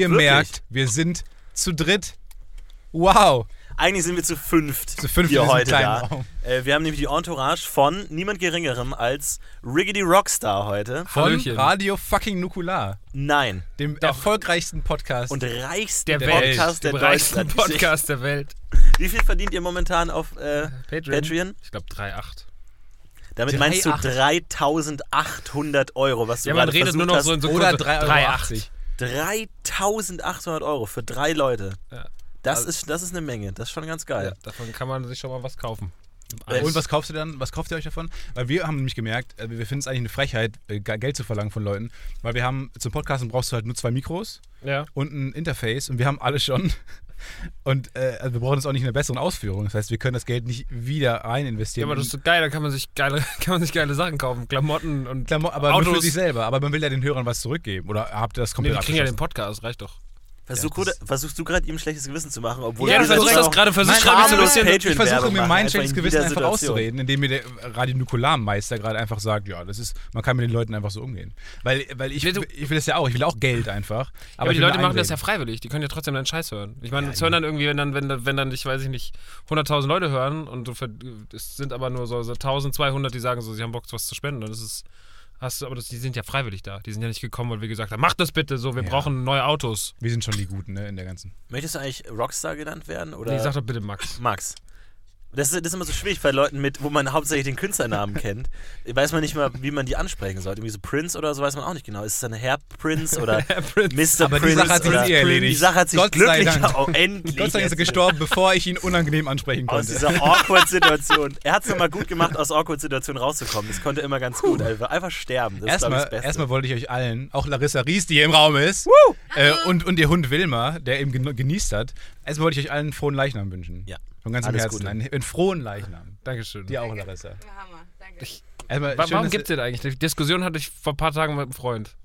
Ihr Wirklich? merkt, wir sind zu dritt. Wow. Eigentlich sind wir zu fünft Zu fünft hier heute da. Raum. Äh, wir haben nämlich die Entourage von niemand Geringerem als Riggedy Rockstar heute. Von Hallöchen. Radio fucking Nukular, Nein. dem erfolgreichsten Podcast. Und reichsten Der, Der Welt. Podcast der reichsten Deutschland. Podcast der Welt. Wie viel verdient ihr momentan auf äh, Patreon. Patreon? Ich glaube 3,8. Damit meinst du 3,8. 3800 Euro, was du Ja, man gerade redet nur noch so in so Oder kurze- 3,80 3,8. 3800 Euro für drei Leute. Ja. Das, Also- ist, das ist eine Menge. Das ist schon ganz Ja, geil. davon kann man sich schon mal was kaufen. Äh, Und was kauft ihr dann? Was kauft ihr euch davon? Weil wir haben nämlich gemerkt, äh, wir finden es eigentlich eine Frechheit, äh, Ge- Geld zu verlangen von Leuten. Weil wir haben zum Podcasten brauchst du halt nur zwei Mikros Ja. und ein Interface und wir haben alle schon. Und äh, also wir brauchen jetzt auch nicht eine bessere Ausführung. Das heißt, wir können das Geld nicht wieder rein Ja, investieren. aber das ist so geil, da kann man sich geile, kann man sich geile Sachen kaufen. Klamotten und Klamo aber nur für Autos. sich selber. Aber man will ja den Hörern was zurückgeben. Oder habt ihr das Nee, komplett die kriegen ja den? Podcast, reicht doch. Versuch, Ja, das- versuchst du gerade ihm schlechtes Gewissen zu machen, obwohl Ja, er das gesagt versuch hat, das auch gerade, versuch mein gerade so ein bisschen- Patreon Ich versuche mir mein schlechtes Gewissen einfach Situation. auszureden, indem mir der Radio Nukularmeister gerade einfach sagt, ja, das ist, man kann mit den Leuten einfach so umgehen. Weil, weil ich, Will du- ich will das ja auch, ich will auch Geld einfach. Aber, die ich will Leute machen das ja freiwillig. Die können ja trotzdem deinen Scheiß hören. Ich meine, Ja, es hören dann irgendwie, wenn dann, wenn, dann- wenn dann, ich weiß ich nicht, 100.000 Leute hören und du, es sind aber nur so, so 1.200, die sagen so, sie haben Bock, was zu spenden. Dann ist es, hast du, aber das, die sind ja freiwillig da. Die sind ja nicht gekommen, weil wir gesagt haben, macht das bitte so, wir Ja. brauchen neue Autos. Wir sind schon die Guten, ne, in der ganzen. Möchtest du eigentlich Rockstar genannt werden? Oder Nee, sag doch bitte Max. Max. Das ist, das ist immer so schwierig bei Leuten mit, wo man hauptsächlich den Künstlernamen kennt. Weiß man nicht mal, wie man die ansprechen sollte. Irgendwie so Prince oder so weiß man auch nicht genau. Ist es dann Herr Prince oder Mr. Aber die Prince? Sache hat sich eh erledigt. Die Sache hat sich Gott sei glücklich Dank. oh, endlich Gott sei Dank ist er gestorben, bevor ich ihn unangenehm ansprechen aus konnte. dieser Awkward-Situation. Er hat es nochmal gut gemacht, aus Awkward-Situation rauszukommen. Das konnte immer ganz gut. Einfach, einfach sterben. Das ist, glaub ich, Erstmal, das Beste. erstmal wollte ich euch allen, auch Larissa Ries, die hier im Raum ist, äh, und, und ihr Hund Wilma, der eben genießt hat, erstmal wollte ich euch allen einen frohen Leichnam wünschen. Ja. Von ganzem Alles Herzen. Einen, einen frohen Leichnam. Dankeschön. Dir auch, Larissa. Ja, Hammer. Danke. Ich- schön, Warum gibt es den eigentlich? Die Diskussion hatte ich vor ein paar Tagen mit einem Freund.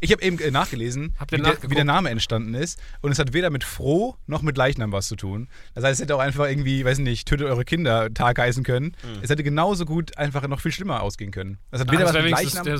Ich habe eben äh, nachgelesen, wie, der, wie der Name entstanden ist. Und es hat weder mit Froh noch mit Leichnam was zu tun. Das heißt, es hätte auch einfach irgendwie, weiß nicht, tötet eure Kinder Tag heißen können. Mhm. Es hätte genauso gut einfach noch viel schlimmer ausgehen können. Das hat das was wäre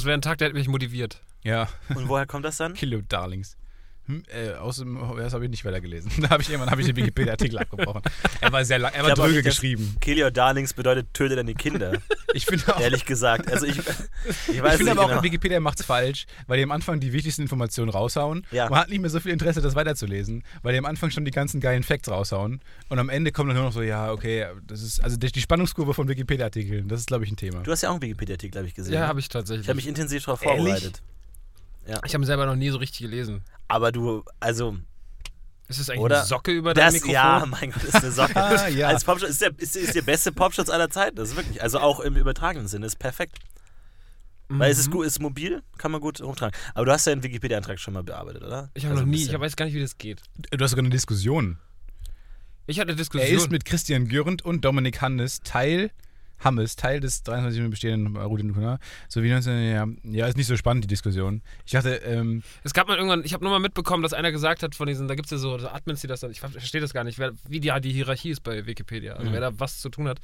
wäre ein Tag, der hätte mich motiviert. Ja, Und woher kommt das dann? Kill your darlings. Hm, äh, aus dem, das habe ich nicht weitergelesen. Da habe ich irgendwann habe ich den Wikipedia-Artikel abgebrochen. Er war sehr lang, er war Ich hab auch dröge geschrieben. Kill your darlings bedeutet töte deine Kinder. Ich finde auch, ehrlich gesagt. Also ich, ich ich finde aber auch, genau. Wikipedia macht es falsch, weil die am Anfang die wichtigsten Informationen raushauen. Ja. Man hat nicht mehr so viel Interesse, das weiterzulesen, weil die am Anfang schon die ganzen geilen Facts raushauen. Und am Ende kommt dann nur noch so, ja, okay, das ist, also die die Spannungskurve von Wikipedia-Artikeln, das ist, glaube ich, ein Thema. Du hast ja auch einen Wikipedia-Artikel, habe ich gesehen. Ja, ne? habe ich tatsächlich. ich habe mich intensiv darauf Ehrlich? vorbereitet. ich habe ihn selber noch nie so richtig gelesen. Aber du, also, Ist das eigentlich Oder? eine Socke über das, Mikrofon? ja, mein Gott, ist eine Socke. Ah, ja. Als Popschutz ist der, ist, ist der beste Popschutz aller Zeiten. Das ist wirklich, also auch im übertragenen Sinne, ist perfekt. Weil Mhm. es ist gut, ist mobil, kann man gut rumtragen. Aber du hast ja einen Wikipedia-Antrag schon mal bearbeitet, oder? Ich habe Also noch nie, ich weiß gar nicht, wie das geht. Du hast sogar eine Diskussion. Ich hatte eine Er Diskussion. ist mit Christian Gürnt und Dominik Hannes Teil Hammes, Teil des 23 Minuten bestehenden Route So wie 19, ja, ja, ist nicht so spannend, die Diskussion. Ich dachte, ähm, Es gab mal irgendwann, ich habe nur mal mitbekommen, dass einer gesagt hat von diesen, da gibt es ja so, so Admins, die das dann, ich verstehe das gar nicht, wer, wie die, die Hierarchie ist bei Wikipedia, also wer da was zu tun hat.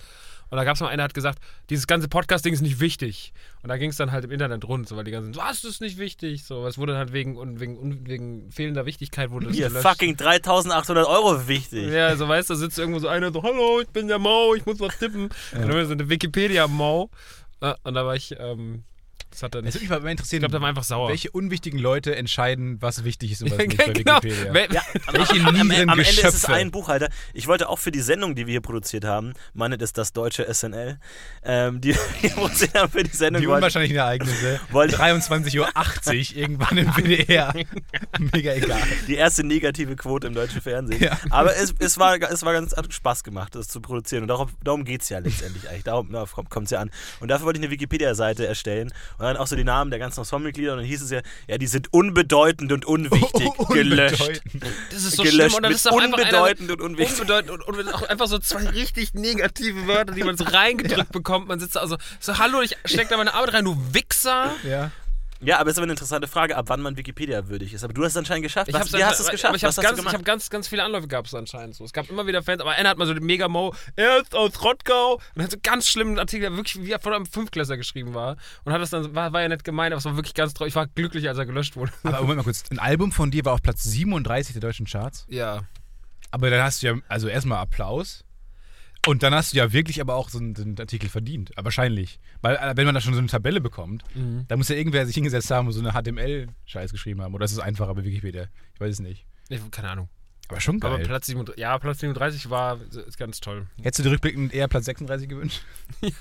Und da gab es mal einer, der hat gesagt, dieses ganze Podcast-Ding ist nicht wichtig. Und da ging es dann halt im Internet rund, so, weil die ganzen, was ist nicht wichtig? So, es wurde halt wegen, und wegen, und wegen fehlender Wichtigkeit wurde das Hier, gelöscht. fucking 3800 Euro wichtig. Ja, so weißt du, da sitzt irgendwo so einer so, hallo, ich bin der Mau, ich muss was tippen. Und dann so eine Wikipedia-Mau. Ja, Und da war ich, ähm, das hat er es nicht. würde mich mal Ich interessieren, glaube, der war einfach sauer. welche unwichtigen Leute entscheiden, was wichtig ist und was nicht bei genau. Wikipedia. Ja, am, Welche am, am, am Ende ist es ein Buchhalter. Ich wollte auch für die Sendung, die wir hier produziert haben, meine das das deutsche SNL, ähm, die wir produziert haben für die Sendung, Die wollte, unwahrscheinlichen Ereignisse. Wollte- 23.80 Uhr irgendwann im WDR. Mega egal. die erste negative Quote im deutschen Fernsehen. Ja. Aber es, es, war, es war ganz hat Spaß gemacht, das zu produzieren. Und darauf, darum geht es ja letztendlich eigentlich. Darum kommt es ja an. Und dafür wollte ich eine Wikipedia-Seite erstellen. Und dann auch so die Namen der ganzen Ensemble-Mitglieder. Und dann hieß es ja, ja, die sind unbedeutend und unwichtig. gelöscht. Unbedeutend. Das ist so gelöscht schlimm und dann ist auch einfach einer, unbedeutend und unwichtig. unbedeutend und, und auch einfach so zwei richtig negative Wörter, die man so reingedrückt bekommt. Man sitzt da also so, hallo, ich steck da meine Arbeit rein, du Wichser. Ja. Ja, aber es ist aber eine interessante Frage, ab wann man Wikipedia würdig ist. Aber du hast es anscheinend geschafft. Ich Was, hab's wie hast du es anscheinend- geschafft? Ich habe ganz, ich hab ganz, ganz viele Anläufe gab es anscheinend so. Es gab immer wieder Fans, aber einer hat mal so den mega Mo, er ist aus Rottgau und hat so ganz schlimmen Artikel, der wirklich wie von einem Fünfklässler geschrieben war. Und hat das dann, war, war ja nicht gemeint, aber es war wirklich ganz traurig. Ich war glücklich, als er gelöscht wurde. Aber Moment mal kurz. Ein Album von dir war auf Platz 37 der deutschen Charts. Ja. Aber dann hast du ja, also erstmal Applaus. Und dann hast du ja wirklich aber auch so einen, so einen Artikel verdient. Aber wahrscheinlich. Weil, äh, wenn man da schon so eine Tabelle bekommt, Mhm. da muss ja irgendwer sich hingesetzt haben und so eine HTML-Scheiß geschrieben haben. Oder ist es einfacher bei Wikipedia? Ich weiß es nicht. Ich, keine Ahnung. Aber schon geil. Aber Platz 37, ja, Platz 37 war ist ganz toll. Hättest du dir rückblickend eher Platz 36 gewünscht?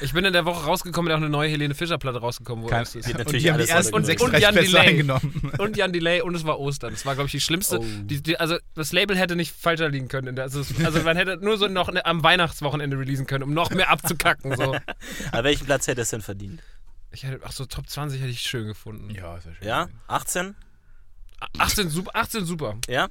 Ich bin in der Woche rausgekommen, da auch eine neue Helene Fischer Platte rausgekommen, wo Kein, es ist. Und natürlich die haben die alles ersten runter. 36 Und Jan Delay. eingenommen. Und Jan Delay und es war Ostern. Das war, glaube ich, die schlimmste. Oh. Die, die, also das Label hätte nicht falscher liegen können. der- Also, also man hätte nur so noch ne, am Weihnachtswochenende releasen können, um noch mehr abzukacken. So. Aber welchen Platz hätte es denn verdient? Ich hätte, ach so, Top 20 hätte ich schön gefunden. Ja, ist ja schön. Ja? 18? 18 super. 18 super. Ja?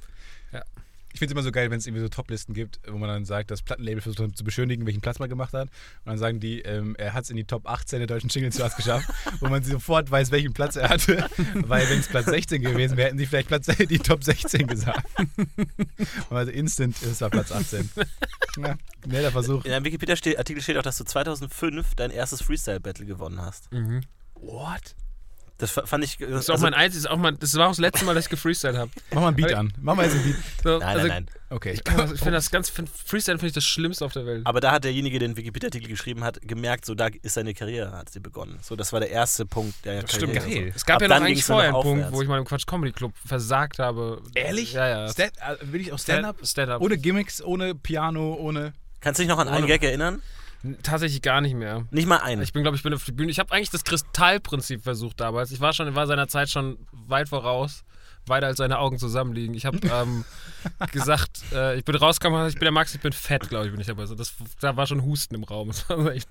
Ich finde es immer so geil, wenn es irgendwie so Toplisten gibt, wo man dann sagt, das Plattenlabel versucht zu beschönigen, welchen Platz man gemacht hat. Und dann sagen die, ähm, er hat es in die Top 18 der deutschen Singles-Charts geschafft, wo man sofort weiß, welchen Platz er hatte. Weil wenn es Platz 16 gewesen wäre, hätten sie vielleicht Platz, die Top 16 gesagt. Und also instant ist er Platz 18. Ja, netter Versuch. In deinem Wikipedia-Artikel steht auch, dass du 2005 dein erstes Freestyle-Battle gewonnen hast. Mhm. What? Das fa- fand ich. Das ist auch mein einziges, auch mein, das war auch das letzte Mal, dass ich gefreestylt habe. Mach mal ein Beat an. Mach mal jetzt ein Beat. So, nein, also, nein, nein. Okay. Ich, kann- ich finde das ganz, find, Freestyle finde ich das Schlimmste auf der Welt. Aber da hat derjenige, der den Wikipedia-Artikel geschrieben hat, gemerkt, so da ist seine Karriere, hat sie begonnen. So, das war der erste Punkt der Das stimmt, Karriere. geil. So. Es gab Ab ja noch eigentlich vorher einen Punkt, wo ich mal im Quatsch Comedy Club versagt habe. Ehrlich? Ja, ja. Stand, äh, will ich auch Stand-up? Stand-up. Ohne Gimmicks, ohne Piano, ohne. Kannst du dich noch an einen Gag erinnern? Tatsächlich gar nicht mehr. Nicht mal einen. Ich bin, glaube ich, bin auf die Bühne. Ich habe eigentlich das Kristallprinzip versucht damals. Ich war schon, war seiner Zeit schon weit voraus, weiter als seine Augen zusammenliegen. Ich habe ähm, gesagt, äh, ich bin rausgekommen, ich bin der Max, ich bin fett, glaube ich, bin ich dabei. Also das, da war schon Husten im Raum. Das war so echt.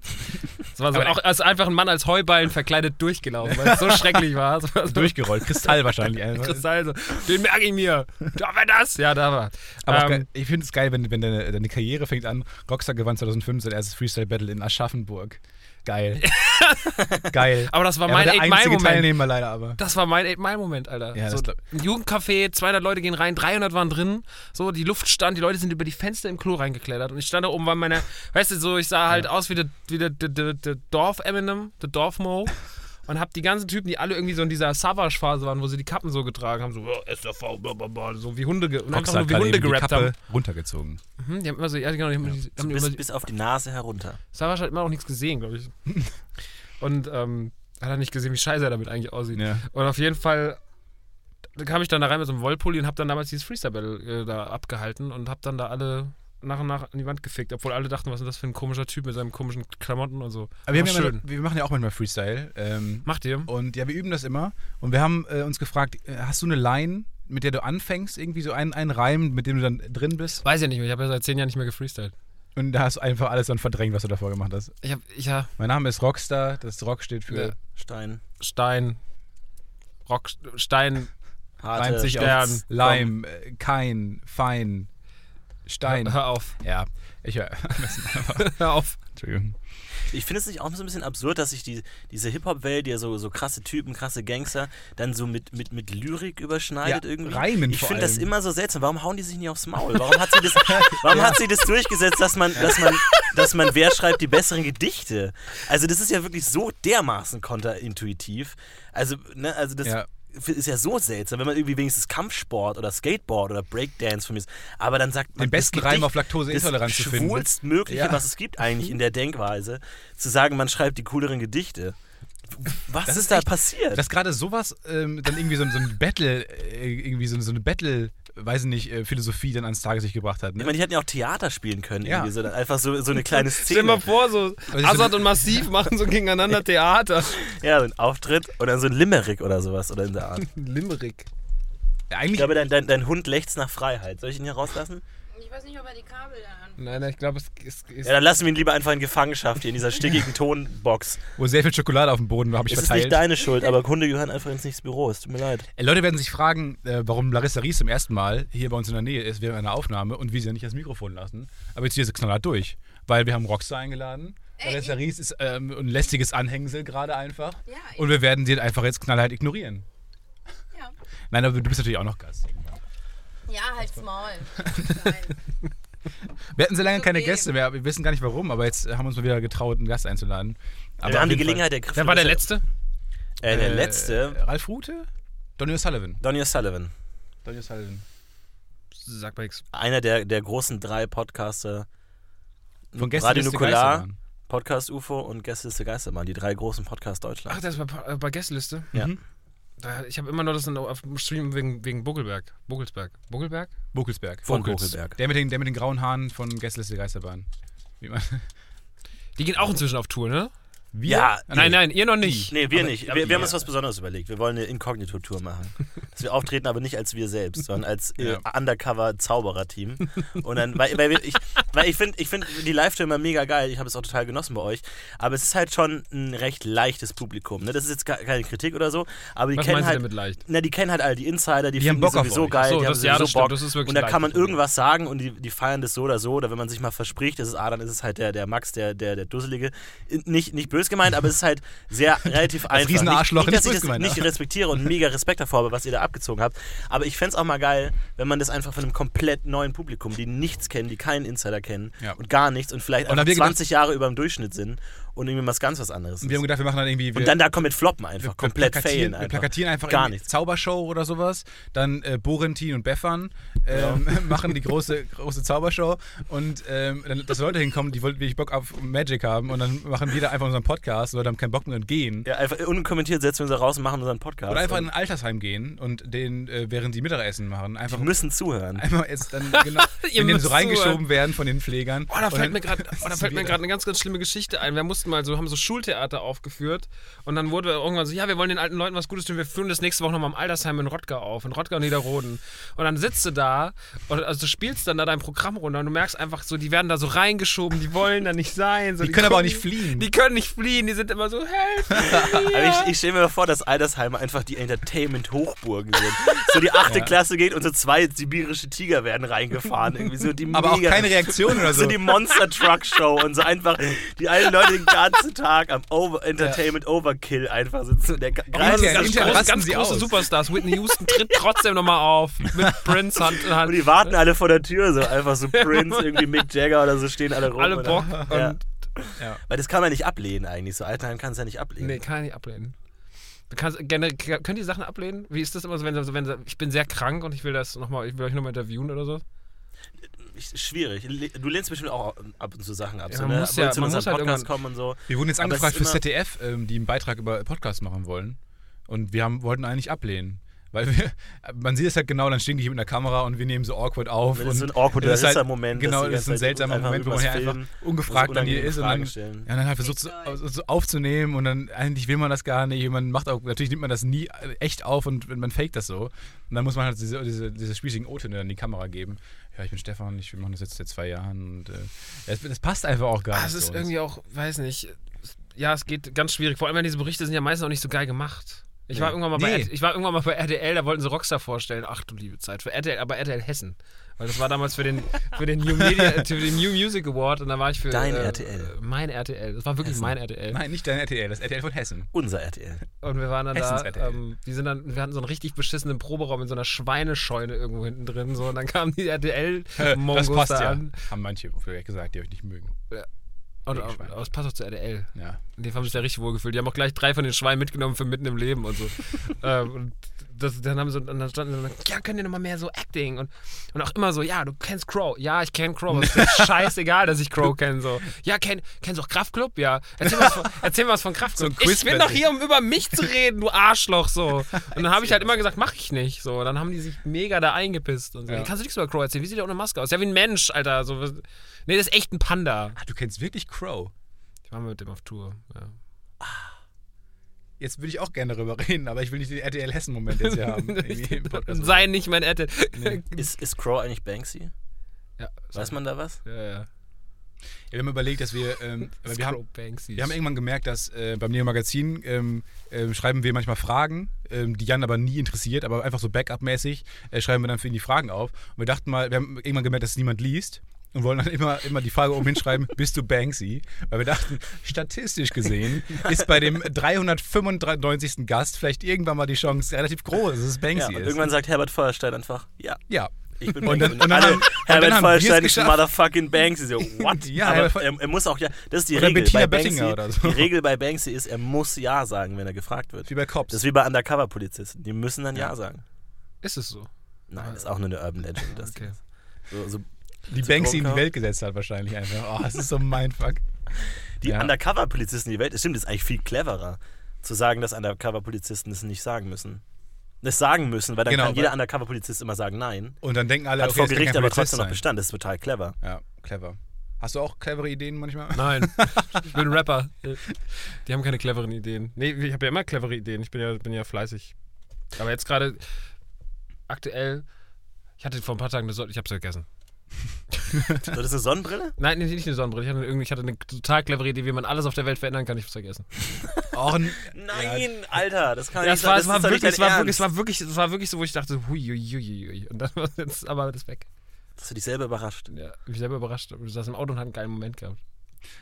Das war so auch als einfach ein Mann als Heuballen verkleidet durchgelaufen, weil es so schrecklich war. War so Durchgerollt. Kristall wahrscheinlich. einfach. Kristall, so, den merke ich mir. Da war das. Ja, da war. Aber Ähm, ich finde es geil, wenn, wenn deine, deine Karriere fängt an. Rockstar gewann 2005 sein erstes Freestyle-Battle in Aschaffenburg. Geil. Geil. Aber das war Er mein der 8 einzige Mile Moment. Teilnehmer leider, aber. Das war mein 8 Mile Moment, Alter. Ja, so, ein Jugendcafé, 200 Leute gehen rein, 300 waren drin. So, die Luft stand, die Leute sind über die Fenster im Klo reingeklettert. Und ich stand da oben, weil meine, weißt du, so, ich sah halt aus wie der, wie der, der, der, der Dorf Eminem, der Dorf Mo. Und hab die ganzen Typen, die alle irgendwie so in dieser Savage-Phase waren, wo sie die Kappen so getragen haben, so oh, SRV, blablabla, so wie Hunde, und einfach nur wie Hunde die gerappt haben. runtergezogen. Mhm, die haben immer so, ja genau, die haben, die haben immer, Bis, bis auf die Nase herunter. Savage hat immer noch nichts gesehen, glaube ich. Und ähm, hat er nicht gesehen, wie scheiße er damit eigentlich aussieht. Ja. Und auf jeden Fall da kam ich dann da rein mit so einem Wollpulli und habe dann damals dieses Freestyle-Battle äh, da abgehalten und habe dann da alle nach und nach an die Wand gefickt, obwohl alle dachten, was ist das für ein komischer Typ mit seinen komischen Klamotten und so. Aber wir, ja wir machen ja auch manchmal Freestyle. Ähm, Macht ihr? und ja, wir üben das immer. Und wir haben äh, uns gefragt, äh, hast du eine Line, mit der du anfängst? Irgendwie so einen, einen Reim, mit dem du dann drin bist? Weiß ja nicht mehr, ich habe ja seit zehn Jahren nicht mehr gefreestylt. Und da hast du einfach alles dann verdrängt, was du davor gemacht hast. Ich habe, ich ja, Mein Name ist Rockstar, das Rock steht für Ja. Stein. Stein, Rock, Stein, Harte sich Stern. Leim, äh, kein, fein, Stein. hör auf, Ja, ich höre. hör auf. Entschuldigung. Ich finde es nicht auch so ein bisschen absurd, dass sich die, diese Hip-Hop-Welt, die ja so, so krasse Typen, krasse Gangster, dann so mit, mit, mit Lyrik überschneidet Ja, irgendwie. Reimen ich finde das immer so seltsam. Warum hauen die sich nicht aufs Maul? Warum hat sie das, warum hat sie das durchgesetzt, dass man, dass man, dass man, wer schreibt die besseren Gedichte? Also das ist ja wirklich so dermaßen konterintuitiv. Also, ne, also das Ja. Ist ja so seltsam, wenn man irgendwie wenigstens Kampfsport oder Skateboard oder Breakdance von mir ist. Aber dann sagt man Den besten das Reim auf Laktoseintoleranz zu das finden. schwulstmögliche, Ja. was es gibt eigentlich in der Denkweise, zu sagen, man schreibt die cooleren Gedichte. Was Das ist, ist da echt- passiert? Dass gerade sowas ähm, dann irgendwie so, ein- so ein Battle, äh, irgendwie so, so eine Battle, weiß ich nicht, äh, Philosophie dann ans Tageslicht gebracht hat. ich Ne? meine, die hätten ja auch Theater spielen können, Ja. irgendwie so, einfach so, so eine kleine Stell dir mal Szene. vor, so Assad und Massiv machen so gegeneinander Theater. Ja, so ein Auftritt oder so ein Limerick oder sowas oder in der Art. Limerick. Ja, Ich glaube, dein, dein, dein Hund lechzt nach Freiheit. Soll ich ihn hier rauslassen? Ich weiß nicht, ob er die Kabel da. Nein, nein, ich glaube, es ist. ist Ja, dann lassen wir ihn lieber einfach in Gefangenschaft hier in dieser stickigen Tonbox. wo sehr viel Schokolade auf dem Boden war, habe ich Es ist nicht verteilt. deine Schuld, aber Hunde gehören einfach ins nächste Büro. Es tut mir leid. Äh, Leute werden sich fragen, äh, warum Larissa Ries zum ersten Mal hier bei uns in der Nähe ist während einer Aufnahme und wie sie ja nicht das Mikrofon lassen. Aber jetzt hier ist sie knallhart durch. Weil wir haben Rockstar eingeladen. Ey, Larissa ich- Ries ist ähm, ein lästiges Anhängsel gerade einfach. Ja, Und wir werden sie einfach jetzt knallhart ignorieren. Ja, Nein, aber du bist natürlich auch noch Gast. ja halt's Maul. Nein. Wir hatten sehr lange keine okay. Gäste mehr. Wir wissen gar nicht warum, aber jetzt haben wir uns mal wieder getraut, einen Gast einzuladen. Aber wir haben die Gelegenheit ergriffen. Wer war der er- Letzte? Äh, der Äh, letzte, Ralf Rute? Donny O'Sullivan. Donny O'Sullivan. Donny O'Sullivan. Sag mal nichts. Einer der, der großen drei Podcaster. Von Radio Gästeliste Nukular. Podcast UFO und Gästeliste Geisterbahn, die drei großen Podcasts Ach, Deutschlands. das war bei, bei Gästeliste. Ja. Mhm. Da, ich habe immer nur das in- auf dem Stream wegen, wegen Buckelberg. Buckelsberg. Buckelberg? Buckelsberg. Von. Buckelberg. Der mit, den, der mit den grauen Haaren von Gästeliste Geisterbahn. Wie man, Die gehen auch inzwischen auf Tour, ne? Wir? Ja, Nein, nein, ihr noch nicht. Nee, wir Aber- nicht. aber Wir, wir haben uns was Besonderes überlegt. Wir wollen eine Inkognito-Tour machen. Dass wir auftreten, aber nicht als wir selbst, sondern als äh, Ja. Undercover-Zauberer-Team. Und dann, weil, weil ich, weil ich finde ich find die Live-Tour immer mega geil. Ich habe es auch total genossen bei euch. Aber es ist halt schon ein recht leichtes Publikum. Ne? Das ist jetzt keine Kritik oder so. Aber die Was kennen halt. damit leicht? Na, die kennen halt alle die Insider, die, Die haben finden Bock die auf sowieso euch. geil, So, die das- haben ja, sowieso das stimmt, Bock. das ist wirklich und da kann man irgendwas sagen und die, die feiern das so oder so. Oder wenn man sich mal verspricht, das ist ah, dann ist es halt der, der Max, der, der, der Dusselige. Nicht, nicht bös gemeint, aber es ist halt sehr relativ einfach. Riesenarschloch, nicht, nicht, dass ich böse das gemeint, nicht respektiere und mega Respekt davor habe, was ihr da abgezogen habt. Aber ich fände es auch mal geil, wenn man das einfach von einem komplett neuen Publikum, die nichts kennen, die keinen Insider kennen Ja. und gar nichts und vielleicht Und dann einfach haben wir gedacht- 20 Jahre über dem Durchschnitt sind und irgendwie was ganz was anderes. Und wir haben gedacht, wir machen dann irgendwie. Wir, Und dann da komplett floppen einfach, wir komplett plakatieren, failen Wir einfach. plakatieren einfach Gar nichts. Zaubershow oder sowas. Dann äh, Borentin und Beffern ähm, machen die große, große Zaubershow. Und ähm, dann, dass Leute hinkommen, die wollten wirklich Bock auf Magic haben. Und dann machen wir da einfach unseren Podcast. Leute haben keinen Bock mehr und gehen. Ja, einfach unkommentiert setzen wir uns da raus und machen unseren Podcast. Oder einfach in ein Altersheim gehen und den, äh, während die Mittagessen machen, die einfach müssen zuhören. einmal jetzt dann genau, wenn müsst so reingeschoben zuhören. werden von den Pflegern. Oh, da Und fällt mir gerade oh, da fällt mir wieder- gerade eine ganz, ganz schlimme Geschichte ein. Wir mussten mal so, haben so Schultheater aufgeführt und dann wurde irgendwann so, ja, wir wollen den alten Leuten was Gutes tun, wir führen das nächste Woche nochmal im Altersheim in Rottgau auf, in Rottgau und Niederroden. Und dann sitzt du da und also du spielst dann da dein Programm runter und du merkst einfach so, die werden da so reingeschoben, die wollen da nicht sein. So, Die können aber auch gucken- nicht fliehen. Die können nicht fliehen, die sind immer so, helfen Aber ich, ich stelle mir vor, dass Altersheime einfach die Entertainment-Hochburgen sind. So die achte Klasse geht und so zwei sibirische Tiger werden reingefahren. Irgendwie so die aber auch mega, keine Reaktion oder so. So die Monster Truck Show und so einfach die alten Leute den ganzen Tag am Over Entertainment Overkill einfach sitzen. Und der Ganz, greift intern- ganz, ganz sie große aus. Superstars. Whitney Houston tritt trotzdem nochmal auf. Mit Prince Hand in und Hand. die warten alle vor der Tür, so einfach so Prince, irgendwie Mick Jagger oder so stehen alle rum. Alle und Bock. Ja. Und Weil das kann man nicht ablehnen eigentlich. So Altenheim kann es ja nicht ablehnen. Nee, kann ich nicht ablehnen. Du kannst, gerne, könnt ihr Sachen ablehnen? Wie ist das immer so, wenn, so, wenn ich bin sehr krank und ich will das nochmal, ich will euch nochmal interviewen oder so? Ich, schwierig. Du lehnst bestimmt auch ab und zu Sachen ab. Ja, so, man ne? muss ja- man muss halt Podcast irgendwann- kommen und so. Wir wurden jetzt Aber angefragt fürs ZDF, ähm, die einen Beitrag über Podcast machen wollen. Und wir haben, wollten eigentlich ablehnen. Weil wir, man sieht es halt genau, dann stehen die hier mit einer Kamera und wir nehmen so awkward auf. Das ist so ein awkward das ist halt- Moment. Genau, das ist ein seltsamer Moment, wo man hier einfach ungefragt dann hier ist und dann, ja, dann halt versucht so, so, aufzunehmen und dann eigentlich will man das gar nicht. Und man macht auch, natürlich nimmt man das nie echt auf und man faked das so. Und dann muss man halt diese, diese, diese spießigen O-Töne dann in die Kamera geben. Ja, ich bin Stefan, ich wir machen das jetzt seit zwei Jahren und äh, das, das passt einfach auch gar Ah, nicht. es ist irgendwie auch, weiß nicht, ja, es geht ganz schwierig. Vor allem, weil diese Berichte sind ja meistens auch nicht so geil gemacht. Ich war, irgendwann mal bei, Nee. Ich war irgendwann mal bei RTL, da wollten sie Rockstar vorstellen. Ach du liebe Zeit. Für RTL, aber RTL Hessen. Weil das war damals für den, für den, New, Media, für den New Music Award und da war ich für. Dein äh, RTL. Mein RTL. Das war wirklich mein RTL. Nein, nicht dein RTL, das RTL von Hessen. Unser RTL. Und wir waren dann Hessens da, ähm, wir sind dann, wir hatten so einen richtig beschissenen Proberaum in so einer Schweinescheune irgendwo hinten drin. So, und dann kamen die das RTL-Mongos passt da ja. an. Haben manche vielleicht gesagt, die euch nicht mögen. Und, Wegen aber es passt auch zu RTL. Ja. In dem haben sich ja richtig wohl gefühlt. Die haben auch gleich drei von den Schweinen mitgenommen für mitten im Leben und so. ähm, und das, dann haben sie, und dann standen sie dann, ja, könnt ihr nochmal mehr so Acting und, und auch immer so, ja, du kennst Crow. Ja, ich kenn Crow. Es ist scheißegal, dass ich Crow kenne. So. Ja, kenn, kennst du auch Kraftclub? Ja. Erzähl was von, erzähl was von Kraftclub. So ich bin doch hier, um über mich zu reden, du Arschloch. So. Und dann habe ich halt immer gesagt, mach ich nicht. So. Dann haben die sich mega da eingepisst. Und so. Ja. Kannst du nichts über Crow erzählen? Wie sieht der ohne Maske aus? Ja, wie ein Mensch, Alter. So, nee, das ist echt ein Panda. Ah, du kennst wirklich Crow. Ich war mit dem auf Tour. Ja. Jetzt würde ich auch gerne darüber reden, aber ich will nicht den RTL Hessen-Moment jetzt hier haben. Sei nicht mein RTL. Ist, ist Crow eigentlich Banksy? Ja, Weiß man da was? Ja, ja. Ja, wir haben überlegt, dass wir, ähm, wir, haben, Banksy. wir haben irgendwann gemerkt, dass äh, beim Neo Magazin ähm, ähm, schreiben wir manchmal Fragen, ähm, die Jan aber nie interessiert, aber einfach so Backup-mäßig äh, schreiben wir dann für ihn die Fragen auf. Und wir dachten mal, wir haben irgendwann gemerkt, dass es niemand liest. Und wollen dann immer, immer die Frage oben hinschreiben, bist du Banksy? Weil wir dachten, statistisch gesehen ist bei dem 395. Gast vielleicht irgendwann mal die Chance relativ groß, dass es Ja, Banksy und ist. irgendwann sagt Herbert Feuerstein einfach, ja, ja. ich bin Und dann- und dann alle, haben- Herbert dann Feuerstein ist motherfucking Banksy. So, what? Ja, Aber er, er muss auch ja, das ist die Regel Bettina bei Banksy. Oder so. Die Regel bei Banksy ist, er muss ja sagen, wenn er gefragt wird. Wie bei Cops. Das ist wie bei Undercover-Polizisten. Die müssen dann ja, sagen. Ist es so? Nein, das ist auch nur eine Urban Legend. Das Okay. so, so, die Banksy in die. Welt gesetzt hat wahrscheinlich einfach. Oh, das ist so ein Mindfuck. die Ja. Undercover-Polizisten in die Welt, das stimmt, das ist eigentlich viel cleverer, zu sagen, dass Undercover-Polizisten das nicht sagen müssen. Das sagen müssen, weil dann Genau, kann jeder Undercover-Polizist immer sagen Nein. Und dann denken alle, Hat okay, vor Gericht kein aber trotzdem noch sein. Bestand. Das ist total clever. Ja, clever. Hast du auch clevere Ideen manchmal? Nein, ich bin Rapper. Die haben keine cleveren Ideen. Nee, ich habe ja immer clevere Ideen. Ich bin ja, bin ja fleißig. Aber jetzt gerade aktuell, ich hatte vor ein paar Tagen eine Sonne, ich hab's vergessen. So, das ist eine Sonnenbrille? Nein, nicht eine Sonnenbrille. Ich hatte, irgendwie, ich hatte eine total clevere Idee, wie man alles auf der Welt verändern kann. Ich hab's vergessen. Ein, Nein, Alter, das kann Ja, nicht sein. es, Das war wirklich, es, war wirklich, es war wirklich, es war wirklich so, wo ich dachte, hui, hui, hui, hui. Und dann war es jetzt aber das weg. Hast du dich selber überrascht? Ja, ich bin selber überrascht. Ich saß im Auto und hatte einen geilen Moment gehabt.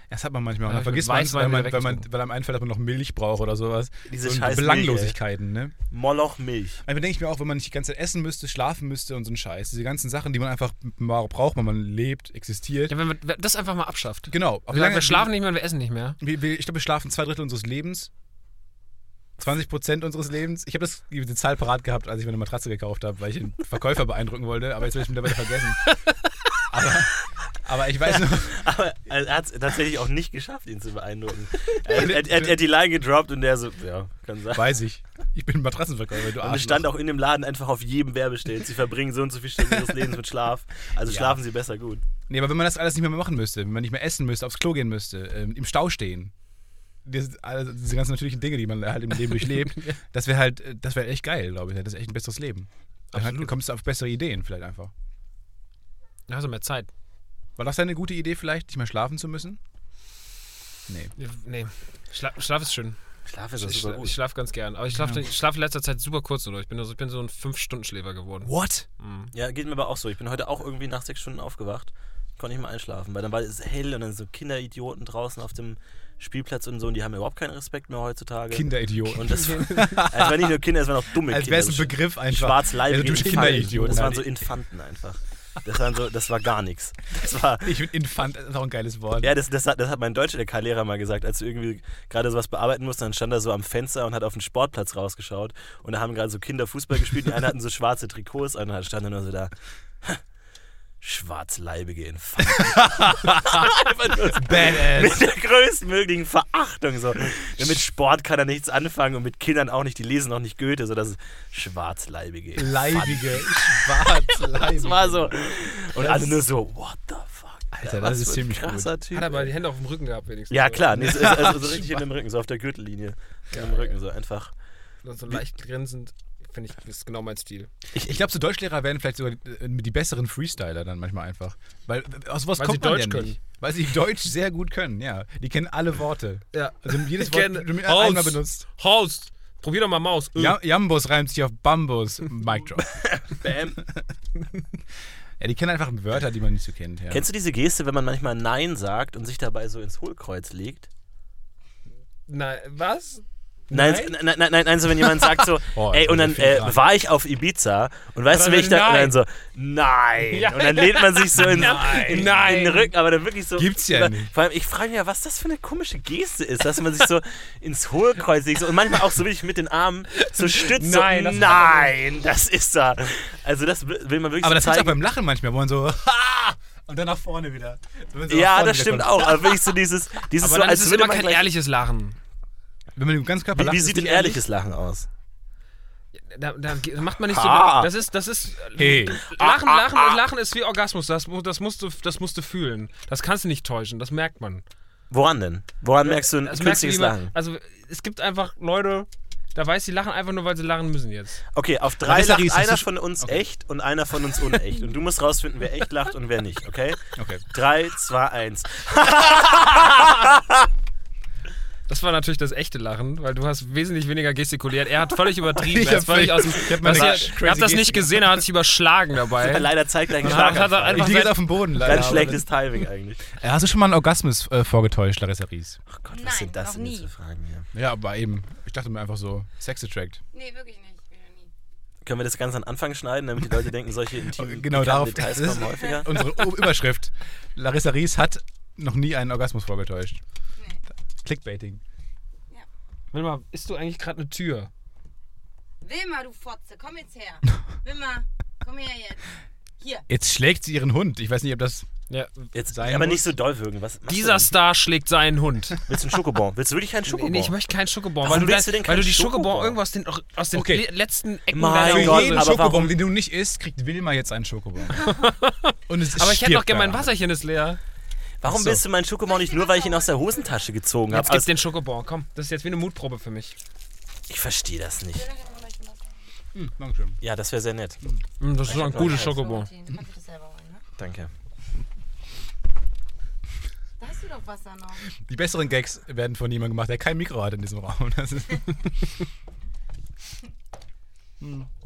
Das hat man manchmal. Ja, Man ich vergisst man, Weißwein weil, man, weil, man, weil einem einfällt, dass man noch Milch braucht oder sowas. Diese und scheiß Belanglosigkeiten, ne? Moloch Milch. Manchmal denke ich mir auch, wenn man nicht die ganze Zeit essen müsste, schlafen müsste und so ein Scheiß. Diese ganzen Sachen, die man einfach braucht, wenn man lebt, existiert. Ja, wenn man das einfach mal abschafft. Genau. Wir, lange- wir schlafen nicht mehr und wir essen nicht mehr. Ich glaube, wir schlafen zwei Drittel unseres Lebens. 20 Prozent unseres Lebens. Ich habe das die Zahl parat gehabt, als ich mir eine Matratze gekauft habe, weil ich den Verkäufer beeindrucken wollte, aber jetzt habe ich mittlerweile vergessen. Aber, aber ich weiß noch, Aber er hat es tatsächlich auch nicht geschafft, ihn zu beeindrucken. Er, er, er, er hat die Line gedroppt und der so, ja, kann sein. weiß ich. Ich bin Matratzenverkäufer, du Und es Arschloch. stand auch in dem Laden einfach auf jedem Werbeschild. Sie verbringen so und so viel Stunden ihres Lebens mit Schlaf. Also Ja. schlafen sie besser gut. Nee, aber wenn man das alles nicht mehr machen müsste, wenn man nicht mehr essen müsste, aufs Klo gehen müsste, ähm, im Stau stehen, diese, also diese ganz natürlichen Dinge, die man halt im Leben durchlebt, das wäre halt, äh, das wäre echt geil, glaube ich. Das ist echt ein besseres Leben. Dann halt kommst du auf bessere Ideen vielleicht einfach. Da hast du mehr Zeit. War das deine gute Idee vielleicht, nicht mehr schlafen zu müssen? Nee. Ja, Nee. Schla Schlaf ist schön. Schlaf ist Ich, super ich gut. schlafe ganz gern. Aber ich schlafe ich schlaf in letzter Zeit super kurz nur. Ich bin, also, ich bin so ein 5-Stunden-Schläfer geworden. What? Mhm. Ja, geht mir aber auch so. Ich bin heute auch irgendwie nach sechs Stunden aufgewacht. Konnte ich mal einschlafen, weil dann war es hell und dann so Kinderidioten draußen auf dem Spielplatz und so und die haben überhaupt keinen Respekt mehr heutzutage. Kinderidioten. Und das, es waren nicht nur Kinder, es waren auch dumme Als Kinder. wäre es ein so Begriff einfach. Schwarzleibige Also. Kinderidioten. Das waren so Infanten einfach. Das, waren so, das war gar nichts. Das war, Ich finde Infant ist auch ein geiles Wort. ja, das, das, hat, das hat mein Deutsch-LK-Lehrer mal gesagt, als du irgendwie gerade sowas bearbeiten musst, dann stand er so am Fenster und hat auf den Sportplatz rausgeschaut und da haben gerade so Kinder Fußball gespielt, die einen hatten so schwarze Trikots an und dann stand er nur so da. Schwarzleibige Infanten. Einfach nur so Badass. mit der größtmöglichen Verachtung. So. Ja, mit Sport kann er nichts anfangen und mit Kindern auch nicht, die lesen auch nicht Goethe, so das ist schwarzleibige. Infanten. Leibige, schwarzleibige. Das war so. Und alle nur so, what the fuck. Alter, was das ist ziemlich gut. krasser Typ. Hat aber ey. die Hände auf dem Rücken gehabt, wenigstens. Ja, So. klar, nee, so, also so richtig in dem Rücken, so auf der Gürtellinie. In dem Rücken, so einfach. So leicht grinsend. Finde ich, ist genau mein Stil. Ich, ich glaube, so Deutschlehrer werden vielleicht sogar äh, die besseren Freestyler dann manchmal einfach. Weil äh, aus was Weil kommt sie man Deutsch ja können. nicht. Weil sie Deutsch sehr gut können, ja. Die kennen alle Worte. Ja. Also jedes Ich Wort kenn- du Haus. einmal benutzt. Horst, probier doch mal Maus. Ö. Ja, Jambus reimt sich auf Bambus. Mic drop. Bam. Ja, die kennen einfach Wörter, die man nicht so kennt. Ja. Kennst du diese Geste, wenn man manchmal Nein sagt und sich dabei so ins Hohlkreuz legt? Nein, was? Nein, Nein? nein, nein, nein, so wenn jemand sagt so, Oh, ey, und dann äh, war ich auf Ibiza und weißt du, wie ich da, und nein. dann so, nein. Ja, und dann lehnt man sich so in, Nein. in, in Nein. den Rücken, aber dann wirklich so. Gibt's ja nicht. Vor allem, ich frage mich ja, was das für eine komische Geste ist, dass man sich so ins Hohlkreuz legt so, und manchmal auch so wirklich mit den Armen so stützt. Nein, so, das- nein, das ist da. Also das will man wirklich Aber so das ist auch zeigen. beim Lachen manchmal, wo man so Ha! und dann nach vorne wieder. So, nach ja, vorne das stimmt kommt. auch. Aber wirklich so dieses, dieses Aber so, dann als ist es würde immer man kein ehrliches Lachen. Wenn man mit dem ganz Körper Wie, lacht, wie sieht denn ehrlich. ehrliches Lachen aus? Da, da macht man nicht so. Ha. Das ist, das ist. Hey. Lachen, Lachen und Lachen ist wie Orgasmus. Das, das, musst du, das musst du fühlen. Das kannst du nicht täuschen. Das merkt man. Woran denn? Woran merkst du ein Das merkst du, künstliches wie man- Lachen? Also, es gibt einfach Leute, da weiß, die lachen einfach nur, weil sie lachen müssen jetzt. Okay, auf drei lacht Ries, einer du- von uns echt und einer von uns unecht. Und du musst rausfinden, wer echt lacht und wer nicht, okay? Okay. Drei, zwei, eins. Das war natürlich das echte Lachen, weil du hast wesentlich weniger gestikuliert. Er hat völlig übertrieben. Ich er hab ist völlig aus dem. ich hab meine crazy ihr habt das nicht gesehen, er hat sich überschlagen dabei. Leider zeigt er einen Und hat- er Ich liege auf dem Boden leider. Ganz schlechtes Timing eigentlich. Hast du schon mal einen Orgasmus äh, vorgetäuscht, Larissa Ries? Ach Gott, was Nein, sind das denn für Fragen hier? Ja, aber eben. Ich dachte mir einfach so, Sex Attract. Nee, wirklich nicht. Können wir das ganz an Anfang schneiden, damit die Leute denken, solche intimen Genau darauf. Details das kommen häufiger? Unsere Überschrift. Larissa Ries hat noch nie einen Orgasmus vorgetäuscht. Clickbaiting. Warte mal, ist du eigentlich gerade eine Tür? Wilma, du Fotze, komm jetzt her. Wilma, komm her jetzt. Hier. Jetzt schlägt sie ihren Hund. Ich weiß nicht, ob das. Ja. Jetzt, Sein aber muss. nicht so doll wirken. Was machst Dieser Star schlägt seinen Hund. Willst du einen Schokobon? Willst du wirklich einen Schokobon? Nee, ich möchte keinen Schokobon, Warum weil du, willst du denn weil du keinen die Schokobon Schokobon? irgendwo aus den, aus den Okay. le- letzten Ecken Mein deiner Für Gott, jeden aber Schokobon, den du nicht isst, kriegt Wilma jetzt einen Schokobon. Und es Aber ich hätte stirbt doch gerne mein daran. Wasserchen ist leer. Warum so. willst du meinen Schokobon nicht nur, weil ich ihn aus der Hosentasche gezogen habe? Jetzt gibt's den Schokobon. Komm, das ist jetzt wie eine Mutprobe für mich. ich verstehe das nicht. Hm, Dankeschön. Ja, das wäre sehr nett. Mm, Das ist ein gutes Schokobon. Ne? Danke. Da hast du doch Wasser noch. Die besseren Gags werden von jemandem gemacht, der kein Mikro hat in diesem Raum. Das ist Florentin.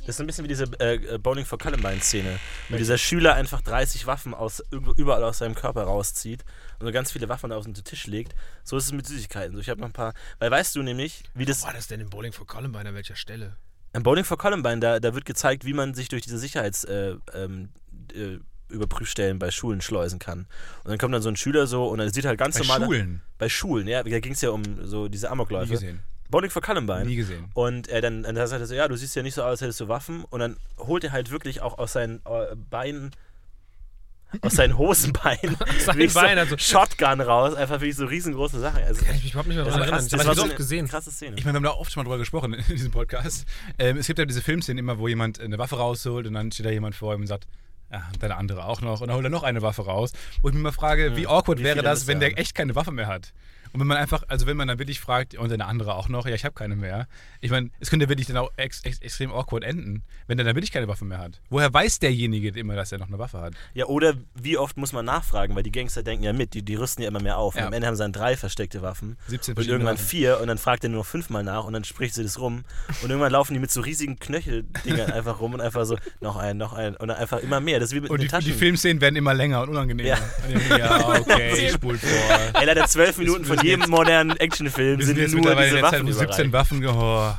Das ist ein bisschen wie diese äh, äh, Bowling for Columbine-Szene, wo dieser Schüler einfach 30 Waffen aus, überall aus seinem Körper rauszieht und so ganz viele Waffen auf den Tisch legt. So ist es mit Süßigkeiten. So, ich habe noch ein paar. Weil weißt du nämlich, wie das. War das denn im Bowling for Columbine an welcher Stelle? Im Bowling for Columbine, da, da wird gezeigt, wie man sich durch diese Sicherheits. Äh, ähm, äh, Überprüfstellen bei Schulen schleusen kann. Und dann kommt dann so ein Schüler so und dann sieht halt ganz bei normal. Schulen. Bei Schulen, ja. Da ging es ja um so diese Nie Amokläufe. gesehen. Bowling for Columbine. Nie gesehen. Und äh, dann, dann sagt er so, ja, du siehst ja nicht so aus, als hättest du Waffen. Und dann holt er halt wirklich auch aus seinen äh, Beinen, aus seinen Hosenbeinen, wirklich Beinen, so also- Shotgun raus. Einfach wirklich so riesengroße Sache. Also, Kann ich mich überhaupt nicht mehr das daran erinnern. krass, Das das habe war so oft gesehen. krasse Szene. Ich meine, wir haben da oft schon mal drüber gesprochen in diesem Podcast. Ähm, es gibt ja diese Filmszenen immer, wo jemand eine Waffe rausholt und dann steht da jemand vor ihm und sagt, ja, und deine andere auch noch. Und dann holt er noch eine Waffe raus. Wo ich mich mal frage, wie awkward Wie wäre das, wenn er der haben? echt keine Waffe mehr hat. Und wenn man einfach, also wenn man dann wirklich fragt, und deine andere auch noch, ja, ich habe keine mehr. Ich meine, es könnte wirklich dann auch ex ex extrem awkward enden, wenn der dann wirklich keine Waffe mehr hat. Woher weiß derjenige immer, dass er noch eine Waffe hat? Ja, oder wie oft muss man nachfragen, weil die Gangster denken ja mit, die, die rüsten ja immer mehr auf. Ja. am Ende haben sie dann drei versteckte Waffen 17 und irgendwann Waffen. vier und dann fragt er nur noch fünfmal nach und dann spricht sie das rum. Und irgendwann laufen die mit so riesigen Knöcheldingern einfach rum und einfach so, noch ein, noch ein und dann einfach immer mehr. das ist wie mit Und den die, die. Filmszenen werden immer länger und unangenehmer. Ja. Ja, okay, spult vor. Ey, leider zwölf Minuten von jedem modernen Actionfilm sind, sind nur diese in Waffen wo 17 überall. Waffen oh.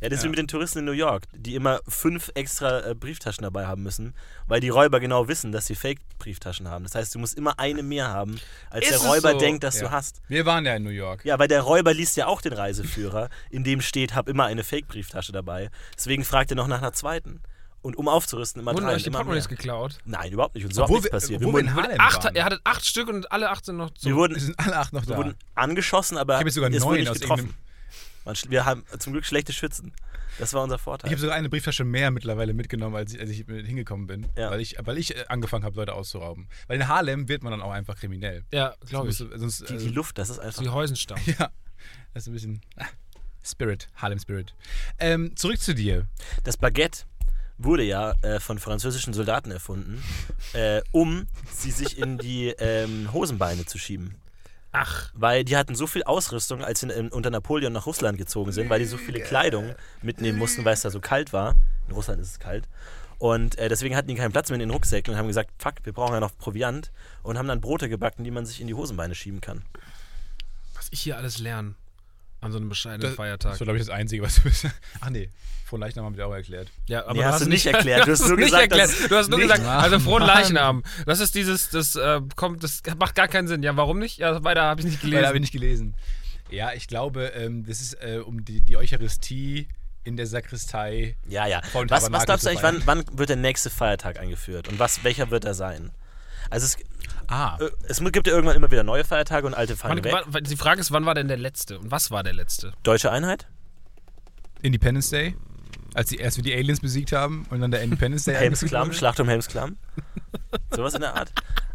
Ja, das ist wie Ja. mit den Touristen in New York, die immer fünf extra äh, Brieftaschen dabei haben müssen, weil die Räuber genau wissen, dass sie Fake-Brieftaschen haben. Das heißt, du musst immer eine mehr haben, als Ist der Räuber so? denkt, dass Ja. du hast. Wir waren ja in New York. Ja, weil der Räuber liest ja auch den Reiseführer, in dem steht, hab immer eine Fake-Brieftasche dabei. Deswegen fragt er noch nach einer zweiten. Und um aufzurüsten, immer Wurden drei euch die immer Portemonnaies mehr. geklaut? Nein, überhaupt nicht. Und so auch Obwohl nichts wir, passiert. Wir obwohl wir in wurden, Harlem Acht, waren. ihr hattet acht Stück und alle acht sind noch wir zurück. wurden, Wir sind alle acht noch da. wir wurden angeschossen, aber Ich hab jetzt sogar es neun wurde nicht aus getroffen. Man, sch- wir haben zum Glück schlechte Schützen. Das war unser ich Vorteil. habe sogar eine Brieftasche mehr mittlerweile mitgenommen, als ich, als ich mit hingekommen bin. Ja. Weil ich, weil ich äh, angefangen habe, Leute auszurauben. Weil in Harlem wird man dann auch einfach kriminell. Ja, glaube ich. Sonst, sonst, die, die Luft, das ist einfach. Die Häusenstamm. ja, das ist ein bisschen ah, Spirit, Harlem Spirit. Ähm, zurück zu dir. Das Baguette wurde ja äh, von französischen Soldaten erfunden, äh, um sie sich in die ähm, Hosenbeine zu schieben. Ach, Weil die hatten so viel Ausrüstung, als sie in, unter Napoleon nach Russland gezogen sind, weil die so viele Kleidung mitnehmen mussten, weil es da so kalt war. In Russland ist es kalt. Und äh, deswegen hatten die keinen Platz mehr in den Rucksäcken und haben gesagt, fuck, wir brauchen ja noch Proviant. Und haben dann Brote gebacken, die man sich in die Hosenbeine schieben kann. was ich hier alles lerne an so einem bescheidenen Das, Feiertag. das war, glaube ich, das Einzige, was du bist. Ach nee, frohen Leichnam haben wir dir auch erklärt. Ja, aber Nee, du hast hast du nicht erklärt. Du hast nur nicht gesagt, Du hast nur gesagt, also frohen. Leichnam. Das ist dieses, das äh, kommt, das macht gar keinen Sinn. Ja, warum nicht? Ja, weiter habe ich nicht Leider habe ich gelesen. nicht gelesen. Ja, ich glaube, ähm, das ist äh, um die, die Eucharistie in der Sakristei. Ja, ja. Was, was glaubst du eigentlich, wann, wann wird der nächste Feiertag eingeführt? Und was, welcher wird er sein? Also es, Ah, äh, es gibt ja irgendwann immer wieder neue Feiertage und alte fallen Wann, weg. wann, die Frage ist, wann war denn der letzte? Und was war der letzte? Deutsche Einheit? Independence Day. Als, die, erst wir die Aliens besiegt haben und dann der Independence Day Helmsklamm. Schlacht um Helmsklamm. Sowas in der Art.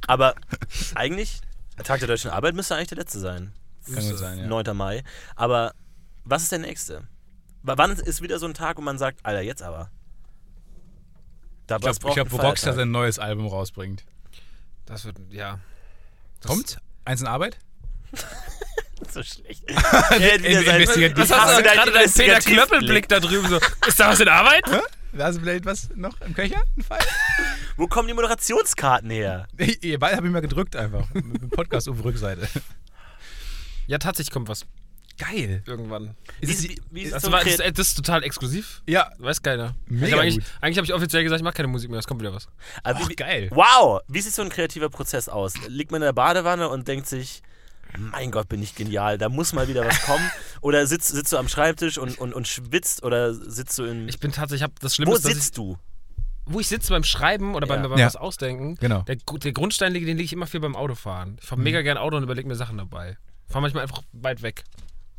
Aber eigentlich, Tag der deutschen Arbeit müsste eigentlich der letzte sein. Kann gut sein, ja. 9. Mai. Aber was ist der nächste? Wann ist wieder so ein Tag, wo man sagt, Alter, jetzt aber? Da Ich glaube, glaub, wo Feiertag. sein neues Album rausbringt. Das wird, ja. Das- Kommt? Eins in Arbeit? so schlecht. Investigativ- Was hast du gerade deinen Peter. Klöppelblick da drüben so? Ist da was in Arbeit? Da ist vielleicht was noch im Köcher? Ein Fall? Wo kommen die Moderationskarten her? Ihr beide habe ich mal gedrückt einfach. Mit dem Podcast auf Rückseite. Ja, tatsächlich kommt was. Geil. Irgendwann. Ist wie, wie ist Das, war, ist, äh, das ist total exklusiv. Ja, Weiß keiner. Mega ich hab eigentlich, gut. eigentlich habe ich offiziell gesagt, ich mache keine Musik mehr, es kommt wieder was. Aber Ach, wie, geil. Wow! Wie sieht so ein kreativer Prozess aus? Liegt man in der Badewanne und denkt sich, mein Gott, bin ich genial, da muss mal wieder was kommen? Oder sitzt, sitzt du am Schreibtisch und, und, und schwitzt oder sitzt du in. Ich bin tatsächlich, hab das Schlimme wo dass ich, sitzt du? wo ich sitze beim Schreiben oder beim, Ja. beim Ja. was ausdenken, Genau. der, der Grundstein, den lege ich immer viel beim Autofahren. Ich fahre mega gern Auto und überlege mir Sachen dabei. Fahre manchmal einfach weit weg.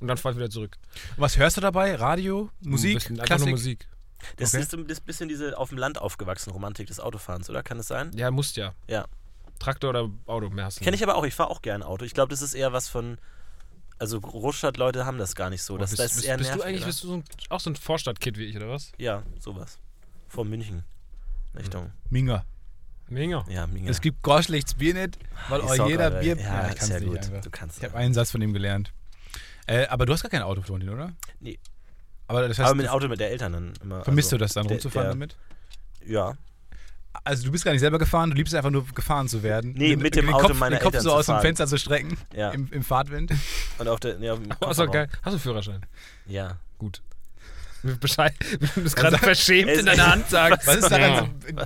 Und dann fahre ich wieder zurück. Was hörst du dabei? Radio? Ein Musik? bisschen, Klassik? Musik. Das Okay. ist so ein bisschen diese auf dem Land aufgewachsene Romantik des Autofahrens, oder? Kann es sein? Ja, musst ja. Ja. Traktor oder Auto, mehr hast du Kenne ich aber auch, ich fahre auch gern Auto. Ich glaube, das ist eher was von. Also Großstadtleute haben das gar nicht so. Das, bist, das ist bist, eher bist du nervig, eigentlich oder? bist du so ein, auch so ein Vorstadtkid wie ich, oder was? Ja, sowas. Vor München. Richtung. Minga. Mega. Ja, Minga. Es gibt Gorschlichts Bier nicht, weil Ich auch jeder Bier. Ja, ich kann's sehr nicht gut. einfach. Du kannst. Ich habe einen Satz von ihm gelernt. Äh, aber du hast gar kein Auto, Florentin, oder? Nee. Aber das heißt, aber mit dem Auto mit der Eltern dann immer. vermisst also, du das dann, der- rumzufahren der- damit? Ja. Also du bist gar nicht selber gefahren, du liebst es einfach nur gefahren zu werden. Nee, Den- mit dem den Auto Kopf, meiner den Kopf Eltern so aus dem. Fenster zu strecken Ja. im, im Fahrtwind. Und auf der. Ja, auf dem Oh, geil. Hast du einen Führerschein? Ja. Gut. Bescheid. Du bist gerade verschämt Es- in deiner Hand sagen. Was ist, daran, Ja.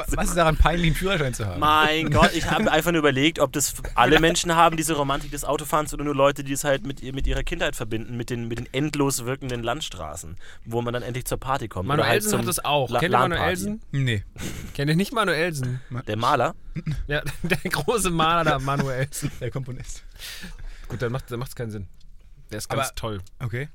so- was ist daran peinlich, einen Führerschein zu haben? Mein Gott, ich habe einfach nur überlegt, ob das alle Menschen haben, diese Romantik des Autofahrens, oder nur Leute, die es halt mit, mit ihrer Kindheit verbinden, mit den, mit den endlos wirkenden Landstraßen, wo man dann endlich zur Party kommt. oder halt Manuelsen zum hat das auch. La- Kennt ihr. Manuelsen? Nee. Kennt ihr nicht Manuelsen? Der Maler? Ja, der große Maler da, Manuelsen. Der Komponist. Gut, dann macht es keinen Sinn. Der ist ganz Aber- toll. Okay.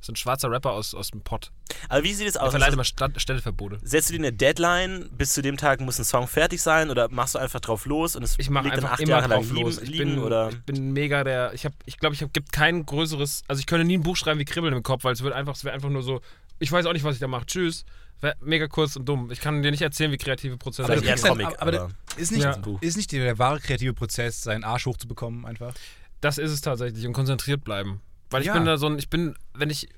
Das ist ein schwarzer Rapper aus, aus dem Pott. Aber wie sieht es aus? verleiht Also, immer Stadt, Stellverbote. setzt du dir eine Deadline, bis zu dem Tag muss ein Song fertig sein, oder machst du einfach drauf los und es Ich mache liegt dann einfach acht immer Jahre lang drauf liegen, los. Ich liegen bin, oder? ich bin mega der. Ich habe, ich glaube, ich hab, gibt kein größeres. Also ich könnte nie ein Buch schreiben wie Kribbeln im Kopf, weil es wird einfach, es wäre einfach nur so. Ich weiß auch nicht, was ich da mache. Tschüss. Wär mega kurz und dumm. Ich kann dir nicht erzählen, wie kreative Prozesse kriegst dann- Comic, aber, aber ist nicht, Ja. ist nicht der, der wahre kreative Prozess, seinen Arsch hochzubekommen einfach? Das ist es tatsächlich und konzentriert bleiben. Weil ich Ja. bin da so ein, ich bin, wenn ich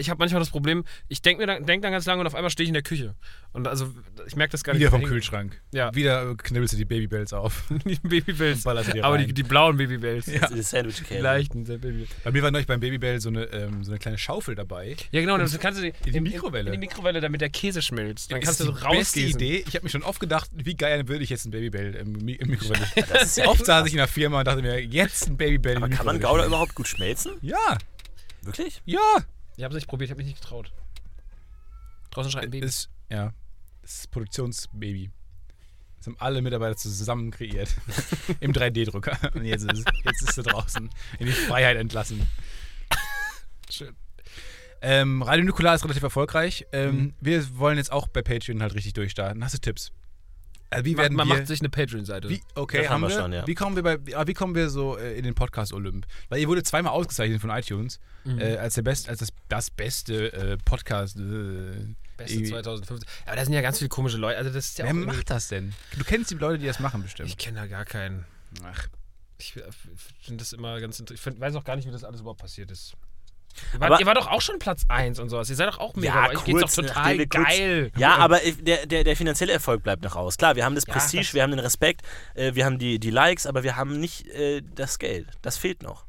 ich habe manchmal das Problem, ich denke dann, denk dann ganz lange und auf einmal stehe ich in der Küche. Und also, ich merke das gar nicht. Wieder vom Kühlschrank. Ja. Wieder knibbelst du die Babybells auf. Die Babybells. Aber die, die blauen Babybells. Ja. Die Sandwich Die Cake. leichten Babybells. Bei mir war neulich beim Babybell so eine, ähm, so eine kleine Schaufel dabei. Ja, genau, dann kannst du die, die in- Mikrowelle. In die Mikrowelle, damit der Käse schmilzt. Dann Das kannst du so die beste. Idee. Ich habe mir schon oft gedacht, wie geil würde ich jetzt ein Babybell im, Mi- im Mikrowelle. Das ist ja oft saß ich in der Firma und dachte mir, jetzt ein Babybell Aber kann man Gouda überhaupt gut schmelzen? Ja, Wirklich? ja. Ich habe es nicht probiert, ich habe mich nicht getraut. Draußen schreit ein Baby. Ist, ja, das ist Produktionsbaby. Das haben alle Mitarbeiter zusammen kreiert. Im 3D-Drucker. Und jetzt ist, jetzt ist sie draußen. In die Freiheit entlassen. Schön. Ähm, Radio Nukular ist relativ erfolgreich. Ähm, Mhm. Wir wollen jetzt auch bei Patreon halt richtig durchstarten. Hast du Tipps? Also wie Man, werden man wir, macht sich eine Patreon-Seite. wie, okay, haben haben wir, schon, ja. wie kommen wir bei, ah, wie kommen wir so äh, in den Podcast Olymp? Weil ihr wurde zweimal ausgezeichnet von iTunes Mhm. äh, als der best, als das, das beste äh, Podcast. Äh, Beste irgendwie- 2015. Aber da sind ja ganz viele komische Leute. Also das ist ja Wer macht das denn? Du kennst die Leute, die das machen bestimmt. Ich kenne da gar keinen. Ach, Ich finde das immer ganz interessant. Ich find, weiß auch gar nicht, wie das alles überhaupt passiert ist. Ihr wart, Aber- ihr wart doch auch schon Platz 1 und sowas. Ihr seid doch auch mega. Ja, ich geht's kurz, doch nachdem total wir kurz- geil. Ja, aber der, der, der finanzielle Erfolg bleibt noch aus. Klar, wir haben das Ja, Prestige, das- wir haben den Respekt, äh, wir haben die, die Likes, aber wir haben nicht äh, das Geld. Das fehlt noch.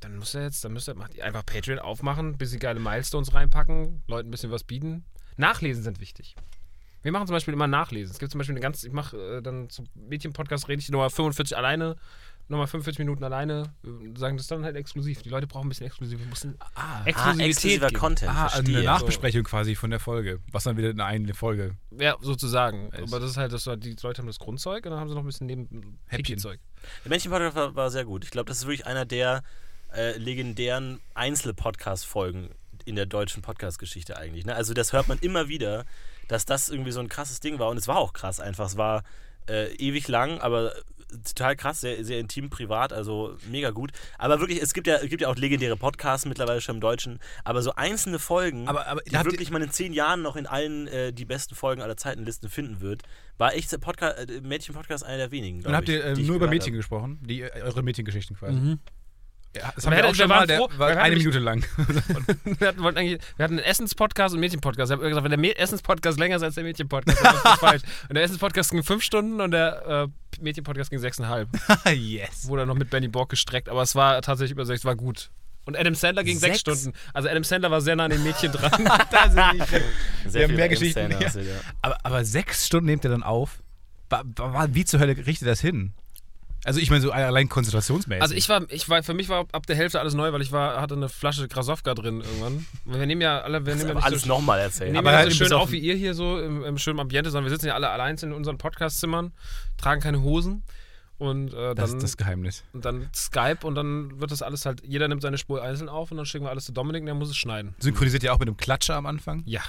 Dann müsst ihr jetzt, dann müsst ihr einfach Patreon aufmachen, ein bisschen geile Milestones reinpacken, Leuten ein bisschen was bieten. Nachlesen sind wichtig. Wir machen zum Beispiel immer Nachlesen. Es gibt zum Beispiel eine ganz, ich mache äh, dann zum Mädchen-Podcast, rede ich Nummer 45 alleine, Nummer 45 Minuten alleine, sagen das dann halt exklusiv. Die Leute brauchen ein bisschen exklusiv. Wir müssen ah, Ah, exklusiver geben. Content. ah, verstehe. eine Nachbesprechung quasi von der Folge. Was dann wieder eine eigene Folge. Ja, sozusagen. Ist- Aber das ist halt, das, war- die Leute haben das Grundzeug und dann haben sie noch ein bisschen neben Häppchen. Zeug. Der Männchen-Podcast war, war sehr gut. Ich glaube, das ist wirklich einer der äh, legendären Einzel-Podcast-Folgen in der deutschen Podcast-Geschichte eigentlich. Ne? Also das hört man immer wieder, dass das irgendwie so ein krasses Ding war. Und es war auch krass einfach. Es war äh, ewig lang, aber total krass, sehr, sehr intim, privat, also mega gut. Aber wirklich, es gibt ja, es gibt ja auch legendäre Podcasts mittlerweile schon im Deutschen, aber so einzelne Folgen, Aber- aber die wirklich man in zehn Jahren noch in allen äh, die besten Folgen aller Zeitenlisten finden wird, war echt der Podcast, äh, Mädchen-Podcast einer der wenigen. Und habt ihr äh, nur über Mädchen hab. gesprochen? Die, äh, eure Mädchengeschichten quasi. Mhm. Ja, das Wir haben wir hätten- auch schon wir mal. Der froh- war wir eine Minute lang. Wir hatten, wollten eigentlich, wir hatten einen Essens-Podcast und einen Mädchen-Podcast. Ich habe gesagt, wenn der Essens-Podcast länger ist als der Mädchen-Podcast, dann ist das falsch. Und der Essens-Podcast ging fünf Stunden und der äh, Mädchen-Podcast ging sechseinhalb. yes. Wurde noch mit Benny Borg gestreckt, aber es war tatsächlich über sechs, war gut. Und Adam Sandler ging sechs, Sechs? Stunden. Also Adam Sandler war sehr nah an den Mädchen dran. da sind nicht. Sehr Wir haben viel mehr Adam Geschichten. Ja. Aber, aber sechs Stunden nehmt ihr dann auf? Wie zur Hölle richtet ihr das hin? Also ich meine so allein konzentrationsmäßig. Also ich war, ich war, für mich war ab der Hälfte alles neu, weil ich war, hatte eine Flasche Grasowka drin irgendwann. Wir nehmen ja alle, wir nehmen ja Aber nicht alles so, nochmal wir erzählen. nehmen Aber ja halt so schön auf- wie ihr hier so im, im schönen Ambiente, sondern wir sitzen ja alle allein in unseren Podcastzimmern, tragen keine Hosen und äh, das dann, ist das Geheimnis. und dann Skype und dann wird das alles halt, jeder nimmt seine Spur einzeln auf und dann schicken wir alles zu Dominik und der muss es schneiden. Synchronisiert ihr auch mit einem Klatscher am Anfang? Ja.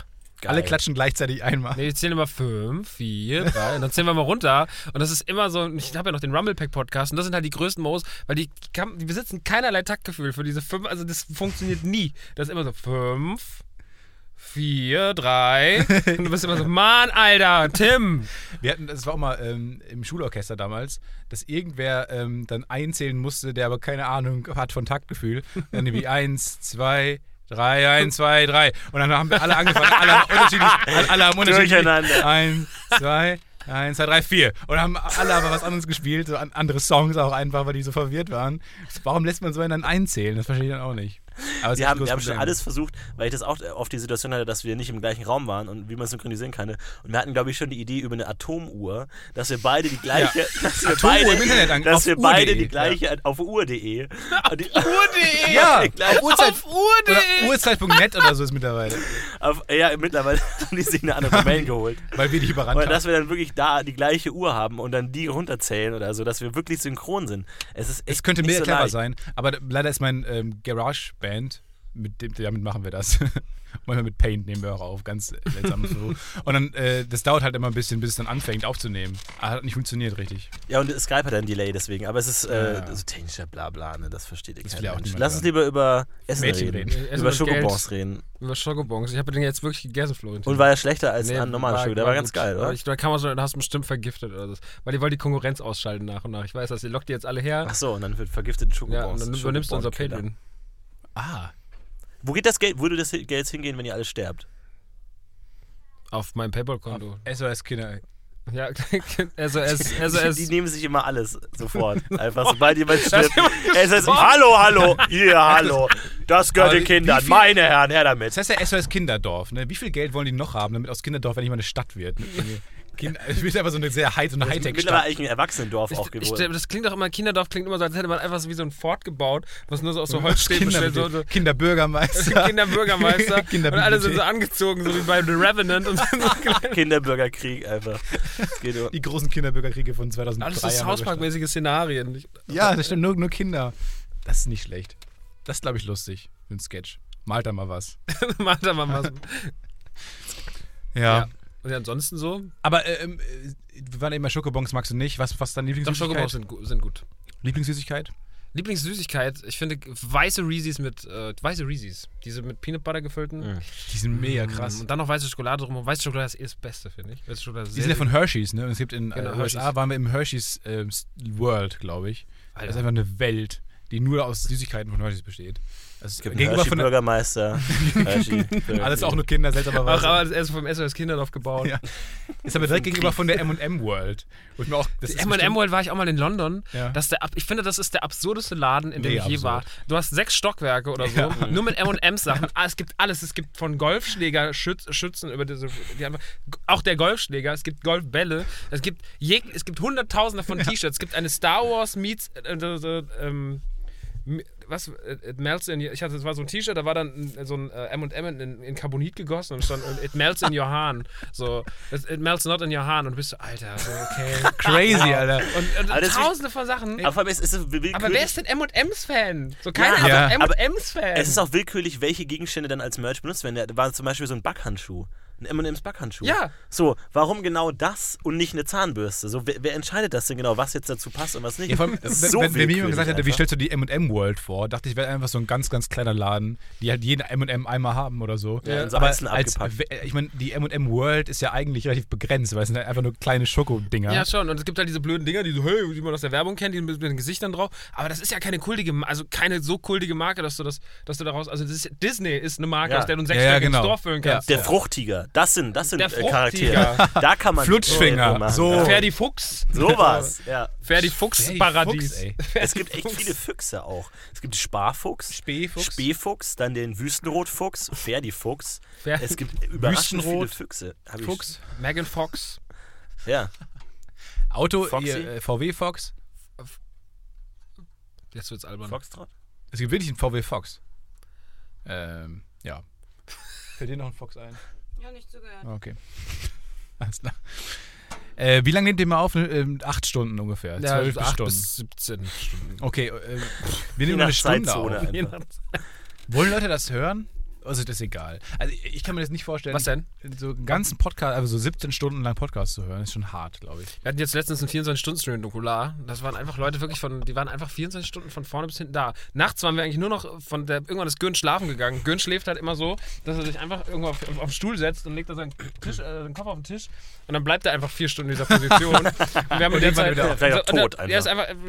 Geil. Alle klatschen gleichzeitig einmal. Nee, ich zähle immer 5, 4, 3 und dann zählen wir mal runter. Und das ist immer so, ich habe ja noch den Rumblepack-Podcast und das sind halt die größten Moos, weil die, die besitzen keinerlei Taktgefühl für diese 5, also das funktioniert nie. Das ist immer so 5, 4, 3 und du bist immer so, Mann, Alter, Tim. Wir hatten, das war auch mal ähm, im Schulorchester damals, dass irgendwer ähm, dann einzählen musste, der aber keine Ahnung hat von Taktgefühl. Dann irgendwie eins, zwei, drei, eins, zwei, drei. Und dann haben wir alle angefangen, alle haben unterschiedlich, alle, alle haben unterschiedlich. Durcheinander. Eins, zwei, eins, zwei, drei, vier. Und haben alle aber was anderes gespielt, so an, andere Songs auch einfach, weil die so verwirrt waren. Warum lässt man so einen dann einzählen? Das verstehe ich dann auch nicht. Aber Wir haben, wir haben schon alles versucht, weil ich das auch oft die Situation hatte, dass wir nicht im gleichen Raum waren und wie man synchronisieren kann. Und wir hatten, glaube ich, schon die Idee über eine Atomuhr, dass wir beide die gleiche, dass wir Atomuhr beide, im Internet an- dass auf wir beide die gleiche auf uhr.de. Uhr.de. Ja, auf Uhrzeit, Auf Uhr.de. Uhrzeit.net oder so ist mittlerweile. auf, ja, mittlerweile haben die sich eine andere Domain geholt. Weil wir die überrannt Und haben. dass wir dann wirklich da die gleiche Uhr haben und dann die runterzählen oder so, dass wir wirklich synchron sind. Es ist echt Es könnte mehr so clever sein, aber leider ist mein ähm, Garage-Band, mit dem, damit machen wir das. Manchmal mit Paint nehmen wir auch auf, ganz seltsam so. Und dann, äh, das dauert halt immer ein bisschen, bis es dann anfängt aufzunehmen. Aber hat nicht funktioniert richtig. Ja, und Skype hat ein Delay deswegen, aber es ist äh, Ja, ja. so technischer Blabla, ne? das versteht ja Mensch. niemand Lass uns lieber über Essen Mädchen reden, reden. Essen über Schokobons Geld. reden. Über Schokobons. Ich habe den jetzt wirklich gegessen, Florentin. Und war er schlechter als Nee, ein normaler Schoko? Der war, ganz gut. geil, oder? Ich, da kann man schon, da hast du bestimmt vergiftet oder so. Weil die wollen die Konkurrenz ausschalten nach und nach. Ich weiß das, ihr lockt die jetzt alle her. Ach so, und dann wird vergiftete Schokobons. Ja, und dann übernimmst du unser. Patreon. Ah. Wo geht das Geld, würde das Geld hingehen, wenn ihr alle sterbt? Auf meinem Paypal-Konto. SOS Kinder. Ja, also es, also die, es, die nehmen sich immer alles sofort. Einfach sobald jemand stirbt. ist, hallo, hallo, hier, hallo. Das gehört Aber den Kindern. viel- Meine Herren, her damit. Das heißt ja SOS Kinderdorf. Ne? Wie viel Geld wollen die noch haben, damit aus Kinderdorf endlich mal eine Stadt wird? Ne? Kind, es wird einfach so eine sehr High- und Mittlerweile Hightech-Stadt. eigentlich ein Erwachsenendorf auch ich, ich, geworden. das klingt doch immer, Kinderdorf klingt immer so, als hätte man einfach so wie so ein Fort gebaut, was nur so aus so Holzstäben Kinder, besteht. So, so Kinderbürgermeister. Kinderbürgermeister. und alle sind so angezogen, so wie bei The Revenant. Und so. Kinderbürgerkrieg einfach. Um. Die großen Kinderbürgerkriege von 2003. Alles so. Hausparkmäßige Szenarien. Ich- Ja, das stimmt, nur, nur Kinder. Das ist nicht schlecht. Das ist, glaube ich, lustig. Ein Sketch. Malt da mal was. Mach da mal was. Ja. Ja. Und ja, ansonsten so? Aber ähm, äh, wir waren eben bei Schokobons, magst du nicht? Was, was ist deine Doch, Lieblingssüßigkeit? Schokobons sind, sind gut. Lieblingssüßigkeit? Lieblingssüßigkeit, ich finde weiße Reese's mit, äh, weiße Reese's. Diese mit Peanut Butter gefüllten. Mhm. Die sind mega krass. Und dann noch weiße Schokolade drum. Weiße Schokolade ist eh das Beste, finde ich. Weiße Schokolade Die sind ja von Hershey's, ne? Und es gibt in Genau, äh, USA, Hershey's. waren wir im Hershey's ähm, World, glaube ich. Das ist Alter. einfach eine Welt, die nur aus Süßigkeiten von Hershey's besteht. Das ist Es gibt einen gegenüber von der, Hershey-Bürgermeister. Hershey- alles auch nur Kinder, Ach, seltsamerweise. aber das ist vom SOS Kinderdorf gebaut. Ja. Ist aber direkt gegenüber von der M&M World. Wo ich mir auch, das M&M World war ich auch mal in London. Ja. Das ist der, ich finde, das ist der absurdeste Laden, in dem Mega ich je war. absurd. Du hast sechs Stockwerke oder so, Ja. nur mit M&M's Sachen. Ah, es gibt alles. Es gibt von Golfschläger Schütz, Schützen über diese, die einfach, auch der Golfschläger. Es gibt Golfbälle. Es gibt je, es gibt Hunderttausende von T-Shirts. Es gibt eine Star Wars meets äh, äh, äh, ähm, was, äh, it melts in your, ich hatte, das war so ein T-Shirt, da war dann so ein M&M in, in Carbonit gegossen und stand, it melts in your hand. So, it, melts not in your hand und du bist so, Alter, so, okay. Crazy, Alter. Und, und Aber ist- tausende von Sachen. Aber vor allem, es ist willkürlich. Aber wer ist denn M&M's-Fan? So keiner Ja, ist aber- M&M's-Fan. Es ist auch willkürlich, welche Gegenstände dann als Merch benutzt werden. Da war zum Beispiel so ein Backhandschuh. Ein M&M's Backhandschuh. Ja. So, warum genau das und nicht eine Zahnbürste? So, wer, wer entscheidet das denn genau, was jetzt dazu passt und was nicht? Ja, allem, so wenn, wenn mir jemand gesagt hätte, wie stellst du die M&M World vor, dachte ich, wäre einfach so ein ganz, ganz kleiner Laden, die halt jeden M&M einmal haben oder so. Ja, in so Aber als, abgepackt. ich meine, die M&M World ist ja eigentlich relativ begrenzt, weil es sind halt einfach nur kleine Schokodinger. ja, schon. Und es gibt halt diese blöden Dinger, die so, hey, die man aus der Werbung kennt, die mit, mit den Gesichtern drauf. Aber das ist ja keine kultige, also keine so kultige Marke, dass du das, dass du daraus, also das ist, Disney ist eine Marke, Ja. aus der du ein Ja, ja, genau. Dorf füllen Ja. kannst. Der Das sind, das sind Der äh, Charaktere. Da kann man Flutschfinger, so. Ja. Ferdi Fuchs. Sowas, ja. Ferdi Fuchs, Fuchs-Paradies. ey. Es gibt echt viele Füchse auch. Es gibt Sparfuchs, Spähfuchs. Spähfuchs, dann den Wüstenrotfuchs, Ferdi-Fuchs. Fer- Es gibt überraschend viele Füchse. Hab Fuchs. Megan Fox. Ja. Auto, hier, äh, VW Fox. Jetzt wird's albern. Foxtrot? Es gibt wirklich einen VW Fox. Ähm, ja. Fällt dir noch ein Fox ein? Ja, nicht zugehört. Okay. Alles klar. Äh, wie lange nehmt ihr mal auf? Ähm, acht Stunden ungefähr. Ja, Zwölf acht Stunden. bis 17 Stunden. Okay, äh, wir nehmen eine Stunde Zeitzone auf. einfach. Wollen Leute das hören? Also das ist egal. Also ich kann mir das nicht vorstellen. Was denn? So einen ganzen Podcast, also so 17 Stunden lang Podcast zu hören, ist schon hart, glaube ich. Wir hatten jetzt letztens einen 24-Stunden-Stream in Nukular. Das waren einfach Leute wirklich von, die waren einfach 24 Stunden von vorne bis hinten da. Nachts waren wir eigentlich nur noch von der, irgendwann ist Gön schlafen gegangen. Gön schläft halt immer so, dass er sich einfach irgendwo auf, auf, auf den Stuhl setzt und legt da seinen, Tisch, äh, den Kopf auf den Tisch und dann bleibt er einfach vier Stunden in dieser Position. und wir haben in der Zeit, wieder und der- tot Der ist einfach. einfach,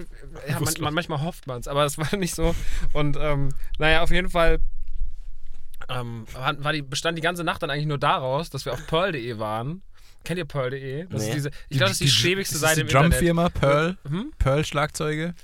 äh, ja, man, man, manchmal hofft man es, aber es war nicht so. Und ähm, naja, auf jeden Fall ähm, war, die, bestand die ganze Nacht dann eigentlich nur daraus, dass wir auf pearl.de waren. Kennt ihr pearl.de? Das Nee. ist diese, ich glaube, das ist die, schäbigste ist Seite die im Internet. Drumfirma Pearl? Hm? Pearl Schlagzeuge?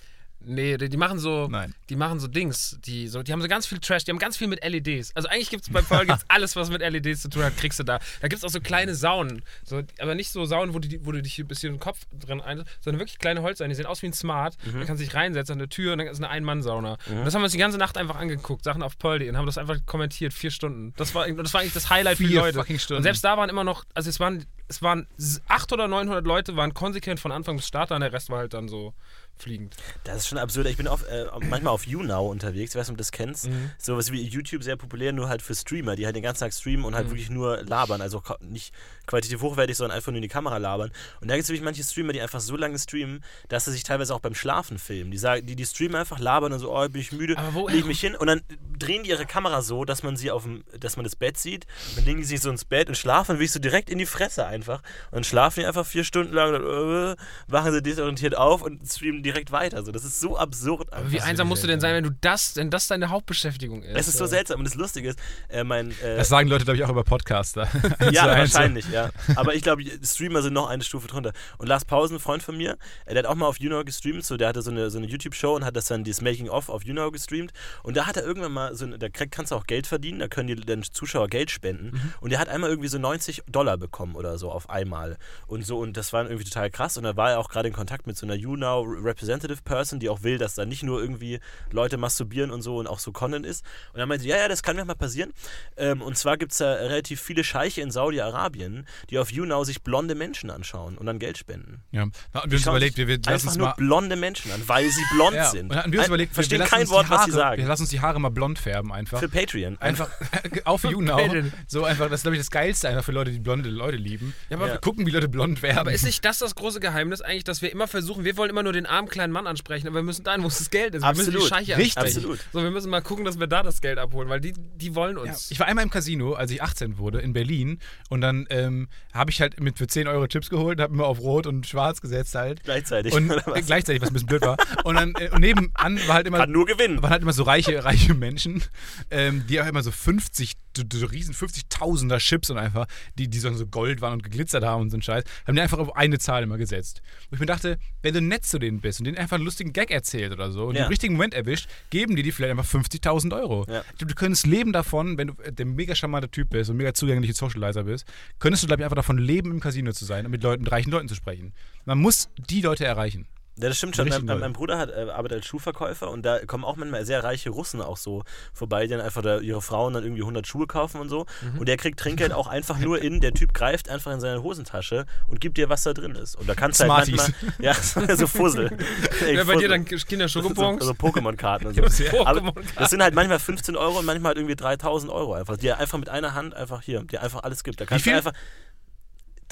Nee, die, die machen so, Nein. die machen so Dings, die so, die haben so ganz viel Trash, die haben ganz viel mit LEDs. Also eigentlich gibt es bei Pearl gibt's alles, was mit LEDs zu tun hat, kriegst du da. Da gibt es auch so kleine Saunen, so, aber nicht so Saunen, wo, die, wo du dich ein bisschen den Kopf drin ein, sondern wirklich kleine Holzsaunen, die sehen aus wie ein Smart. Mhm. Da kannst du dich reinsetzen an der Tür und dann ist eine Ein-Mann-Sauna. Und das haben wir uns die ganze Nacht einfach angeguckt, Sachen auf Pearl.de und haben das einfach kommentiert, vier Stunden. Das war, das war eigentlich das Highlight für die Vier Leute. fucking Stunden. Und selbst da waren immer noch, also es waren, es waren 800 oder 900 Leute, waren konsequent von Anfang bis Start da und der Rest war halt dann so fliegend. Das ist schon absurd. Ich bin auf, äh, manchmal auf YouNow unterwegs, ich weiß nicht, ob du das kennst. Sowas wie YouTube sehr populär, nur halt für Streamer, die halt den ganzen Tag streamen und halt wirklich nur labern. Also nicht qualitativ hochwertig, sondern einfach nur in die Kamera labern. Und da gibt es wirklich manche Streamer, die einfach so lange streamen, dass sie sich teilweise auch beim Schlafen filmen. Die sagen, die, die streamen einfach, labern und so, oh, bin ich müde, Aber wo- leg ich mich hin und dann drehen die ihre Kamera so, dass man sie auf dem, dass man das Bett sieht. Dann legen die sich so ins Bett und schlafen wirklich so direkt in die Fresse einfach. Und dann schlafen die einfach vier Stunden lang, dann, äh, wachen sie desorientiert auf und streamen direkt weiter. So, das ist so absurd. Aber wie einsam musst du denn sein, wenn du das, wenn das deine Hauptbeschäftigung ist? Es ist so seltsam und das Lustige ist, äh, mein. Äh, Das sagen Leute, glaube ich, auch über Podcaster. ja, wahrscheinlich, ja. Aber ich glaube, Streamer sind noch eine Stufe drunter. Und Lars Pausen, ein Freund von mir, äh, der hat auch mal auf YouNow gestreamt, so, der hatte so eine, so eine YouTube-Show und hat das dann, dieses Making-of auf YouNow gestreamt. Und da hat er irgendwann mal, so, eine- da kannst du auch Geld verdienen, da können die dann Zuschauer Geld spenden. Mhm. Und der hat einmal irgendwie so 90 Dollar bekommen oder so auf einmal. Und so, und das war irgendwie total krass. Und da war er auch gerade in Kontakt mit so einer YouNow Representative Person, die auch will, dass da nicht nur irgendwie Leute masturbieren und so und auch so Content ist. Und er meinte, ja, ja, das kann mir mal passieren. Ähm, und zwar gibt es da relativ viele Scheiche in Saudi-Arabien, die auf YouNow sich blonde Menschen anschauen und dann Geld spenden. Ja. Na, und wir haben uns überlegt, wir, wir lassen einfach uns nur mal. blonde Menschen an, weil sie blond Ja, sind. und dann wir uns Ein- überlegt, wir, wir verstehen lassen kein uns Wort, die was Haare, sie sagen. Wir lassen uns die Haare mal blond färben einfach. Für Patreon. Einfach auf YouNow. So einfach, das ist, glaube ich, das Geilste einfach für Leute, die blonde Leute lieben. Ja, aber Ja. Wir gucken, wie Leute blond werden. Aber ist nicht das das große Geheimnis eigentlich, dass wir immer versuchen, wir wollen immer nur den armen kleinen Mann ansprechen, aber wir müssen dahin, wo es das Geld ist. Wir müssen Absolut. die Scheiche Richtig. ansprechen. Absolut. So, wir müssen mal gucken, dass wir da das Geld abholen, weil die, die wollen Ja, uns. ich war einmal im Casino, als ich 18 wurde, in Berlin. Und dann ähm, habe ich halt mit für 10 Euro Chips geholt und habe immer auf Rot und Schwarz gesetzt halt. Gleichzeitig. Und oder was? äh, gleichzeitig, was ein bisschen blöd war. Und dann äh, und nebenan war halt immer, Kann nur gewinnen. waren halt immer so reiche, reiche Menschen, ähm, die auch immer so 50, so, so riesen 50.000er Chips und einfach, die, die so so Gold waren und geglitzert haben und so ein Scheiß, haben die einfach auf eine Zahl immer gesetzt. Wo ich mir dachte, wenn du nett zu denen bist und denen einfach einen lustigen Gag erzählt oder so und Ja. den richtigen Moment erwischt, geben die dir vielleicht einfach 50.000 Euro. Ja. Ich glaube, du könntest leben davon, wenn du äh, der mega charmante Typ bist und mega zugänglicher Socializer bist, könntest du, glaube ich, einfach davon leben, im Casino zu sein und mit Leuten, reichen Leuten zu sprechen. Man muss die Leute erreichen. Ja, das stimmt schon. Mein, mein, Bruder hat, äh, arbeitet als Schuhverkäufer und da kommen auch manchmal sehr reiche Russen auch so vorbei, die dann einfach da ihre Frauen dann irgendwie 100 Schuhe kaufen und so. Mhm. Und der kriegt Trinkgeld auch einfach nur in, der Typ greift einfach in seine Hosentasche und gibt dir, was da drin ist. Und da kannst du halt manchmal, ja, so Fussel. Ey, Ja, bei dir Fussel. dann Kinder so, so Pokémon-Karten und so. Aber das sind halt manchmal 15 Euro und manchmal halt irgendwie 3000 Euro einfach, die er einfach mit einer Hand einfach hier, die einfach alles gibt. Da kannst du einfach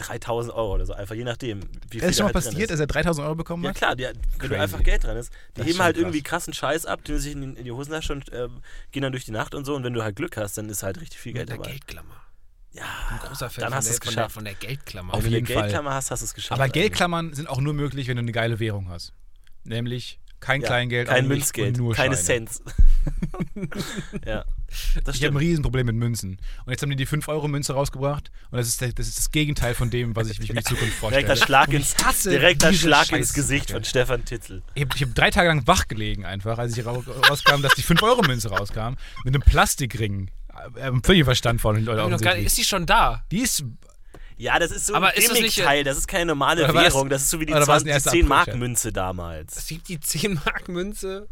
3000 Euro oder so, einfach je nachdem, wie viel Ist schon mal halt passiert, ist. dass er 3000 Euro bekommen Ja hat? klar, die, wenn du einfach Geld dran ist. Die Das ist heben schon halt krass. irgendwie krassen Scheiß ab, die sich in, in die Hosentasche und ähm, gehen dann durch die Nacht und so. Und wenn du halt Glück hast, dann ist halt richtig viel Geld der dabei. Geldklammer. Ja, Ein großer Fan dann hast der, du es von, der, geschafft. von der Geldklammer. Auf wenn du eine jeden. Geldklammer hast, hast du es geschafft. Aber eigentlich. Geldklammern sind auch nur möglich, wenn du eine geile Währung hast. Nämlich kein Ja, Kleingeld, kein Münzgeld, nur keine Scheine. Cents. ja, das Ich habe ein. Riesenproblem mit Münzen. Und jetzt haben die die 5-Euro-Münze rausgebracht. Und das ist, der, das ist das Gegenteil von dem, was ich, mir die Zukunft vorstelle. Direkter Schlag ins, direkter Schlag Scheiße. ins Gesicht von Stefan Titzel. Ich habe hab drei Tage lang wach gelegen einfach, als ich ra- rauskam, dass die 5-Euro-Münze rauskam. Mit einem Plastikring. Äh, äh, völlig Verstand von den Leuten ist die schon da? Die ist Ja, das ist so Aber ein ist das nicht- Gimmick-Teil, das ist keine normale Währung, das ist so wie die, oder war es ein 20, die 1. 10 Mark April-Scherz? Münze damals. Es gibt die 10-Mark-Münze.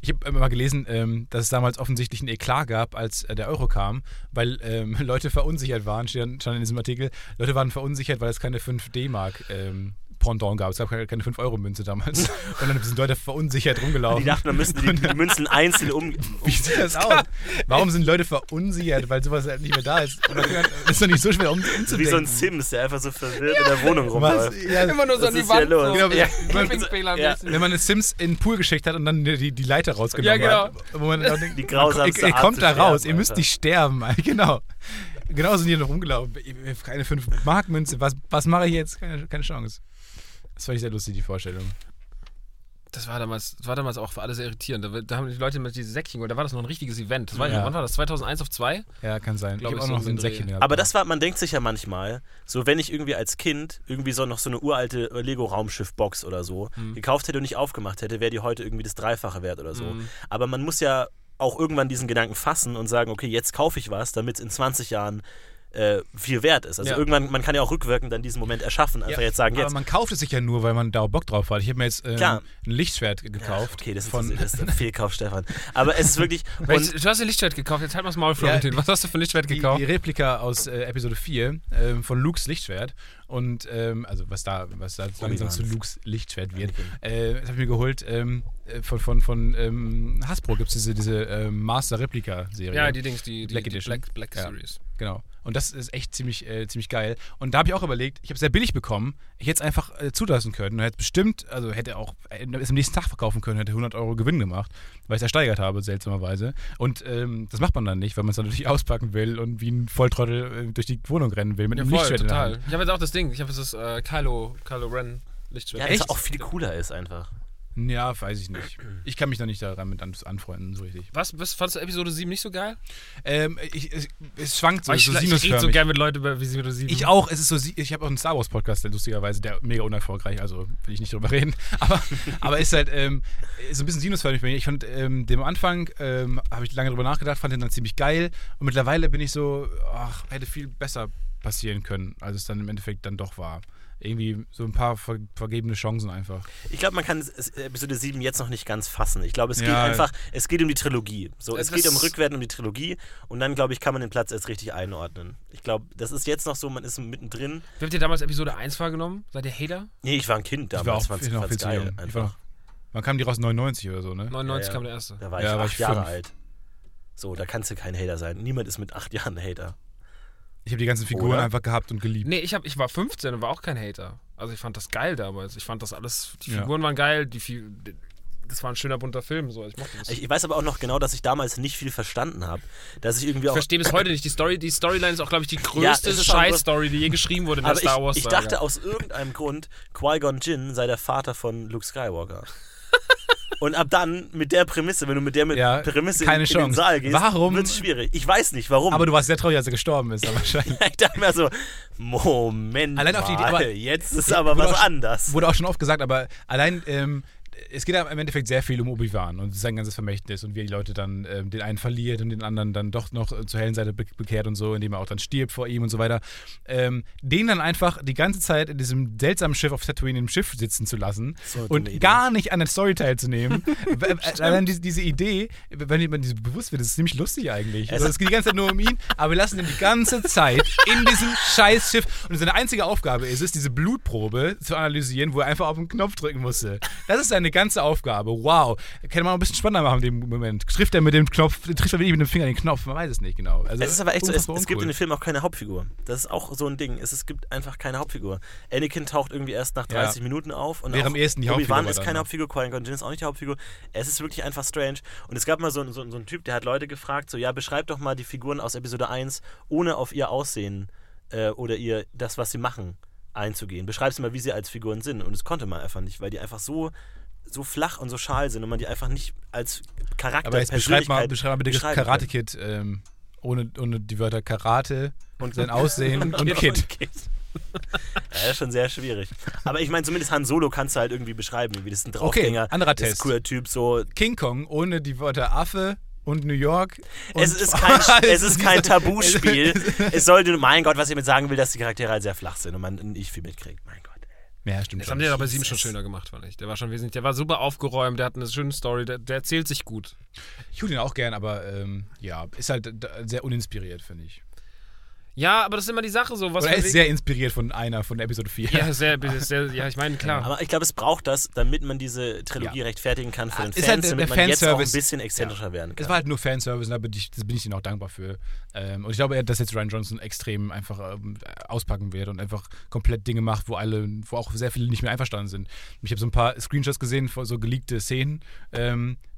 Ich habe mal gelesen, ähm, dass es damals offensichtlich einen Eklat gab, als äh, der Euro kam, weil ähm, Leute verunsichert waren, stand, stand in diesem Artikel, Leute waren verunsichert, weil es keine 5 D-Mark ähm, Pendant gab. Es gab keine, keine 5-Euro-Münze damals. Und dann sind Leute verunsichert rumgelaufen. Die dachten, man müsste die, die Münzen einzeln um. Wie sieht das aus? Warum sind Leute verunsichert, weil sowas halt nicht mehr da ist? Und dann ist doch nicht so schwer um, umzudenken. Wie so ein Sims, der einfach so verwirrt in der Wohnung rumläuft. Was? Ja, Immer nur so an die hier Wand. los? So. Genau, ja. Ja. wenn man eine Sims in den Pool geschickt hat und dann die, die Leiter rausgenommen Ja, hat. Wo man auch denkt, Die grausamste ihr, kommt da raus, sterben, ihr müsst nicht sterben. Genau. Genau sind die noch rumgelaufen. Keine 5-Mark-Münze. Was, was mache ich jetzt? Keine, keine Chance. Das fand ich sehr lustig, die Vorstellung. Das war damals, das war damals auch für alle sehr irritierend. Da, da haben die Leute mit diese Säckchen geholt. Da war das noch ein richtiges Event. Das war, Ja. Wann war das? 2001 auf 2? Ja, kann sein. Glaub ich ich, habe auch noch so ein. Säckchen gehabt. Aber das war, man denkt sich ja manchmal, so wenn ich irgendwie als Kind irgendwie so noch so eine uralte Lego-Raumschiff-Box oder so Hm. gekauft hätte und nicht aufgemacht hätte, wäre die heute irgendwie das Dreifache wert oder so. Hm. Aber man muss ja auch irgendwann diesen Gedanken fassen und sagen, okay, jetzt kaufe ich was, damit es in 20 Jahren äh, viel wert ist. Also Ja. irgendwann, man kann ja auch rückwirkend dann diesen Moment erschaffen, einfach Ja, jetzt sagen, aber jetzt. man kauft es sich ja nur, weil man da Bock drauf hat. Ich habe mir jetzt ähm, ein Lichtschwert gekauft. Okay, das ist, von, das ist ein Fehlkauf, Stefan. Aber es ist wirklich. Du hast ein Lichtschwert gekauft. Jetzt halt mal das Maul, Ja, Florentin. Was hast du für ein Lichtschwert die, gekauft? die Replika aus äh, Episode 4 ähm, von Lukes Lichtschwert. Und ähm, also was da, was da langsam zu. Lukes Lichtschwert wird. Äh, das habe ich mir geholt ähm, äh, von, von, von ähm, Hasbro gibt es diese, diese ähm, Master Replika Serie. ja, die Dings, die, die, Black die Edition. Black, Black Ja. Series. Genau. Und das ist echt ziemlich, äh, ziemlich geil. Und da habe ich auch überlegt, ich habe es sehr billig bekommen. Ich hätte es einfach äh, zulassen können und hätte bestimmt, also hätte auch äh, es am nächsten Tag verkaufen können, hätte 100 Euro Gewinn gemacht, weil ich es ersteigert habe, seltsamerweise. Und ähm, das macht man dann nicht, weil man es dann natürlich auspacken will und wie ein Volltrottel äh, durch die Wohnung rennen will mit Ja, einem voll, Lichtschwert in der total. Hand. Ich habe jetzt auch das Ding. Ich habe jetzt das äh, Kylo, Kylo Ren Lichtschwert. Ja, Echt? das auch viel cooler ist einfach. Ja, weiß ich nicht. Ich kann mich da nicht daran mit an- anfreunden, so richtig. Was, was fandest du Episode 7 nicht so geil? Ähm, ich, es, es schwankt so, ich, so ich rede so gerne mit Leuten über Episode 7. Ich auch, es ist so, ich habe auch einen Star Wars Podcast, der lustigerweise, der mega unerfolgreich, also will ich nicht drüber reden, aber, aber ist halt ähm, so ein bisschen sinusförmig bei mir. Ich fand ähm, dem Anfang, ähm, habe ich lange drüber nachgedacht, fand den dann ziemlich geil und mittlerweile bin ich so, ach, hätte viel besser passieren können, als es dann im Endeffekt dann doch war. Irgendwie so ein paar ver vergebene Chancen einfach. Ich glaube, man kann Episode 7 jetzt noch nicht ganz fassen. Ich glaube, es geht Ja. einfach, es geht um die Trilogie. So, es Es geht um Rückwärts um die Trilogie und dann, glaube ich, kann man den Platz erst richtig einordnen. Ich glaube, das ist jetzt noch so, man ist mittendrin. Wie habt ihr damals Episode 1 wahrgenommen? Seid ihr Hater? Nee, ich war ein Kind Ich war damals, auch viel, noch fand's viel zu geil. jung. Ich war Einfach. wann kam die raus? 99 oder so, ne? 99 Ja, ja. kam der erste. Da war ich Ja, war acht ich Jahre fünf. alt. So, da kannst du kein Hater sein. Niemand ist mit acht Jahren ein Hater. Ich habe die ganzen Figuren Oder? einfach gehabt und geliebt. Nee, ich, hab, ich war 15 und war auch kein Hater. Also ich fand das geil damals. Ich fand das alles, die Ja. Figuren waren geil, die Fi- das war ein schöner bunter Film. So. Ich mochte das. Ich, weiß aber auch noch genau, dass ich damals nicht viel verstanden habe. Dass ich irgendwie Ich auch. verstehe bis heute nicht. Die Story, die Storyline ist auch, glaube ich, die größte auch- Scheiß-Story, die je geschrieben wurde in der aber Star ich, Wars ich dachte aus irgendeinem Grund, Qui-Gon Jinn sei der Vater von Luke Skywalker. Und ab dann mit der Prämisse, wenn du mit der mit Ja, Prämisse keine in, in den. Saal gehst, Warum- wird es schwierig. Ich weiß nicht, warum. Aber du warst sehr traurig, als er gestorben ist, aber wahrscheinlich. ich dachte mir so, Moment Allein auf die Idee, mal, aber- jetzt ist aber was auch- anders. Wurde auch schon oft gesagt, aber allein, ähm, es geht ja im Endeffekt sehr viel um Obi-Wan und sein ganzes Vermächtnis und wie er die Leute dann ähm, den einen verliert und den anderen dann doch noch äh, zur hellen Seite be bekehrt und so, indem er auch dann stirbt vor ihm und so weiter. Ähm, den dann einfach die ganze Zeit in diesem seltsamen Schiff auf Tatooine im Schiff sitzen zu lassen So dumme Idee. und gar nicht an der Story teilzunehmen. Äh, allein diese, diese Idee, wenn man diese bewusst wird, ist ziemlich lustig eigentlich. Also, es geht die ganze Zeit nur um ihn, aber wir lassen ihn die ganze Zeit in diesem scheiß Schiff und seine einzige Aufgabe ist es, diese Blutprobe zu analysieren, wo er einfach auf den Knopf drücken musste. Das ist seine ganze Aufgabe. Wow. Kann man auch ein bisschen spannender machen in dem Moment. Trifft er mit dem Knopf, trifft er wirklich mit dem Finger den Knopf? Man weiß es nicht genau. Also, Es ist aber echt so, es, es gibt in dem Film auch keine Hauptfigur. Das ist auch so ein Ding. Es, es gibt einfach keine Hauptfigur. Anakin taucht irgendwie erst nach Ja. 30 Minuten auf. Und Wäre am ehesten die Hauptfigur Obi-Wan ist keine ne? Hauptfigur, Qui-Gon Jinn ist auch nicht die Hauptfigur. Es ist wirklich einfach strange. Und es gab mal so, so, so einen Typ, der hat Leute gefragt, so, ja, beschreib doch mal die Figuren aus Episode 1, ohne auf ihr Aussehen äh, oder ihr, das, was sie machen, einzugehen. Beschreib sie mal, wie sie als Figuren sind. Und das konnte man einfach nicht, weil die einfach so so flach und so schal sind und man die einfach nicht als Charakter, Aber jetzt beschreib mal, beschreib mal bitte das beschreiben kann. Karate Kid ähm, ohne, ohne die Wörter Karate Und- sein Aussehen und, Kid. und Kid. Ja, das ist schon sehr schwierig. Aber ich meine, zumindest Han Solo kannst du halt irgendwie beschreiben, wie das ein Draufgänger. anderer das ist Test. cooler Typ, so. King Kong ohne die Wörter Affe und New York. Und Es ist kein, es ist kein Tabuspiel. es sollte, mein Gott, was ich damit sagen will, dass die Charaktere halt sehr flach sind und man nicht viel mitkriegt. Mein Gott. Ja, stimmt Das haben die ja bei 7 schon schöner gemacht, fand ich. Der war schon wesentlich, der war super aufgeräumt, der hat eine schöne Story, der, der erzählt sich gut. Ich tue den auch gern, aber ähm, ja, ist halt sehr uninspiriert, finde ich. Ja, aber das ist immer die Sache so. Was Oder er ist sehr inspiriert von einer von Episode 4. ja, sehr, sehr, ja, ich meine, klar. Aber ich glaube, es braucht das, damit man diese Trilogie Ja. rechtfertigen kann für den Ist Fans, halt der- damit der man jetzt auch ein Fanservice- bisschen exzentrischer werden Es kann. war halt nur Fanservice und da bin ich, das bin ich ihnen auch dankbar für. Ähm, und ich glaube, dass jetzt Ryan Johnson extrem einfach ähm, auspacken wird und einfach komplett Dinge macht, wo alle, wo auch sehr viele nicht mehr einverstanden sind. Ich habe so ein paar Screenshots gesehen von so geleakte Szenen.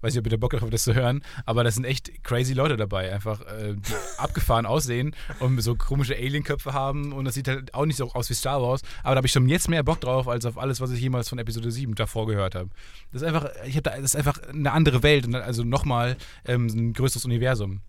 Weiß nicht, ob ihr da Bock drauf habt, das zu hören, aber da sind echt crazy Leute dabei, einfach äh, die abgefahren aussehen und so komische Alien-Köpfe haben und das sieht halt auch nicht so aus wie Star Wars, aber da habe ich schon jetzt mehr Bock drauf, als auf alles, was ich jemals von Episode 7 davor gehört habe. Das ist einfach, ich habe da, das ist einfach eine andere Welt und also nochmal ähm, ein größeres Universum.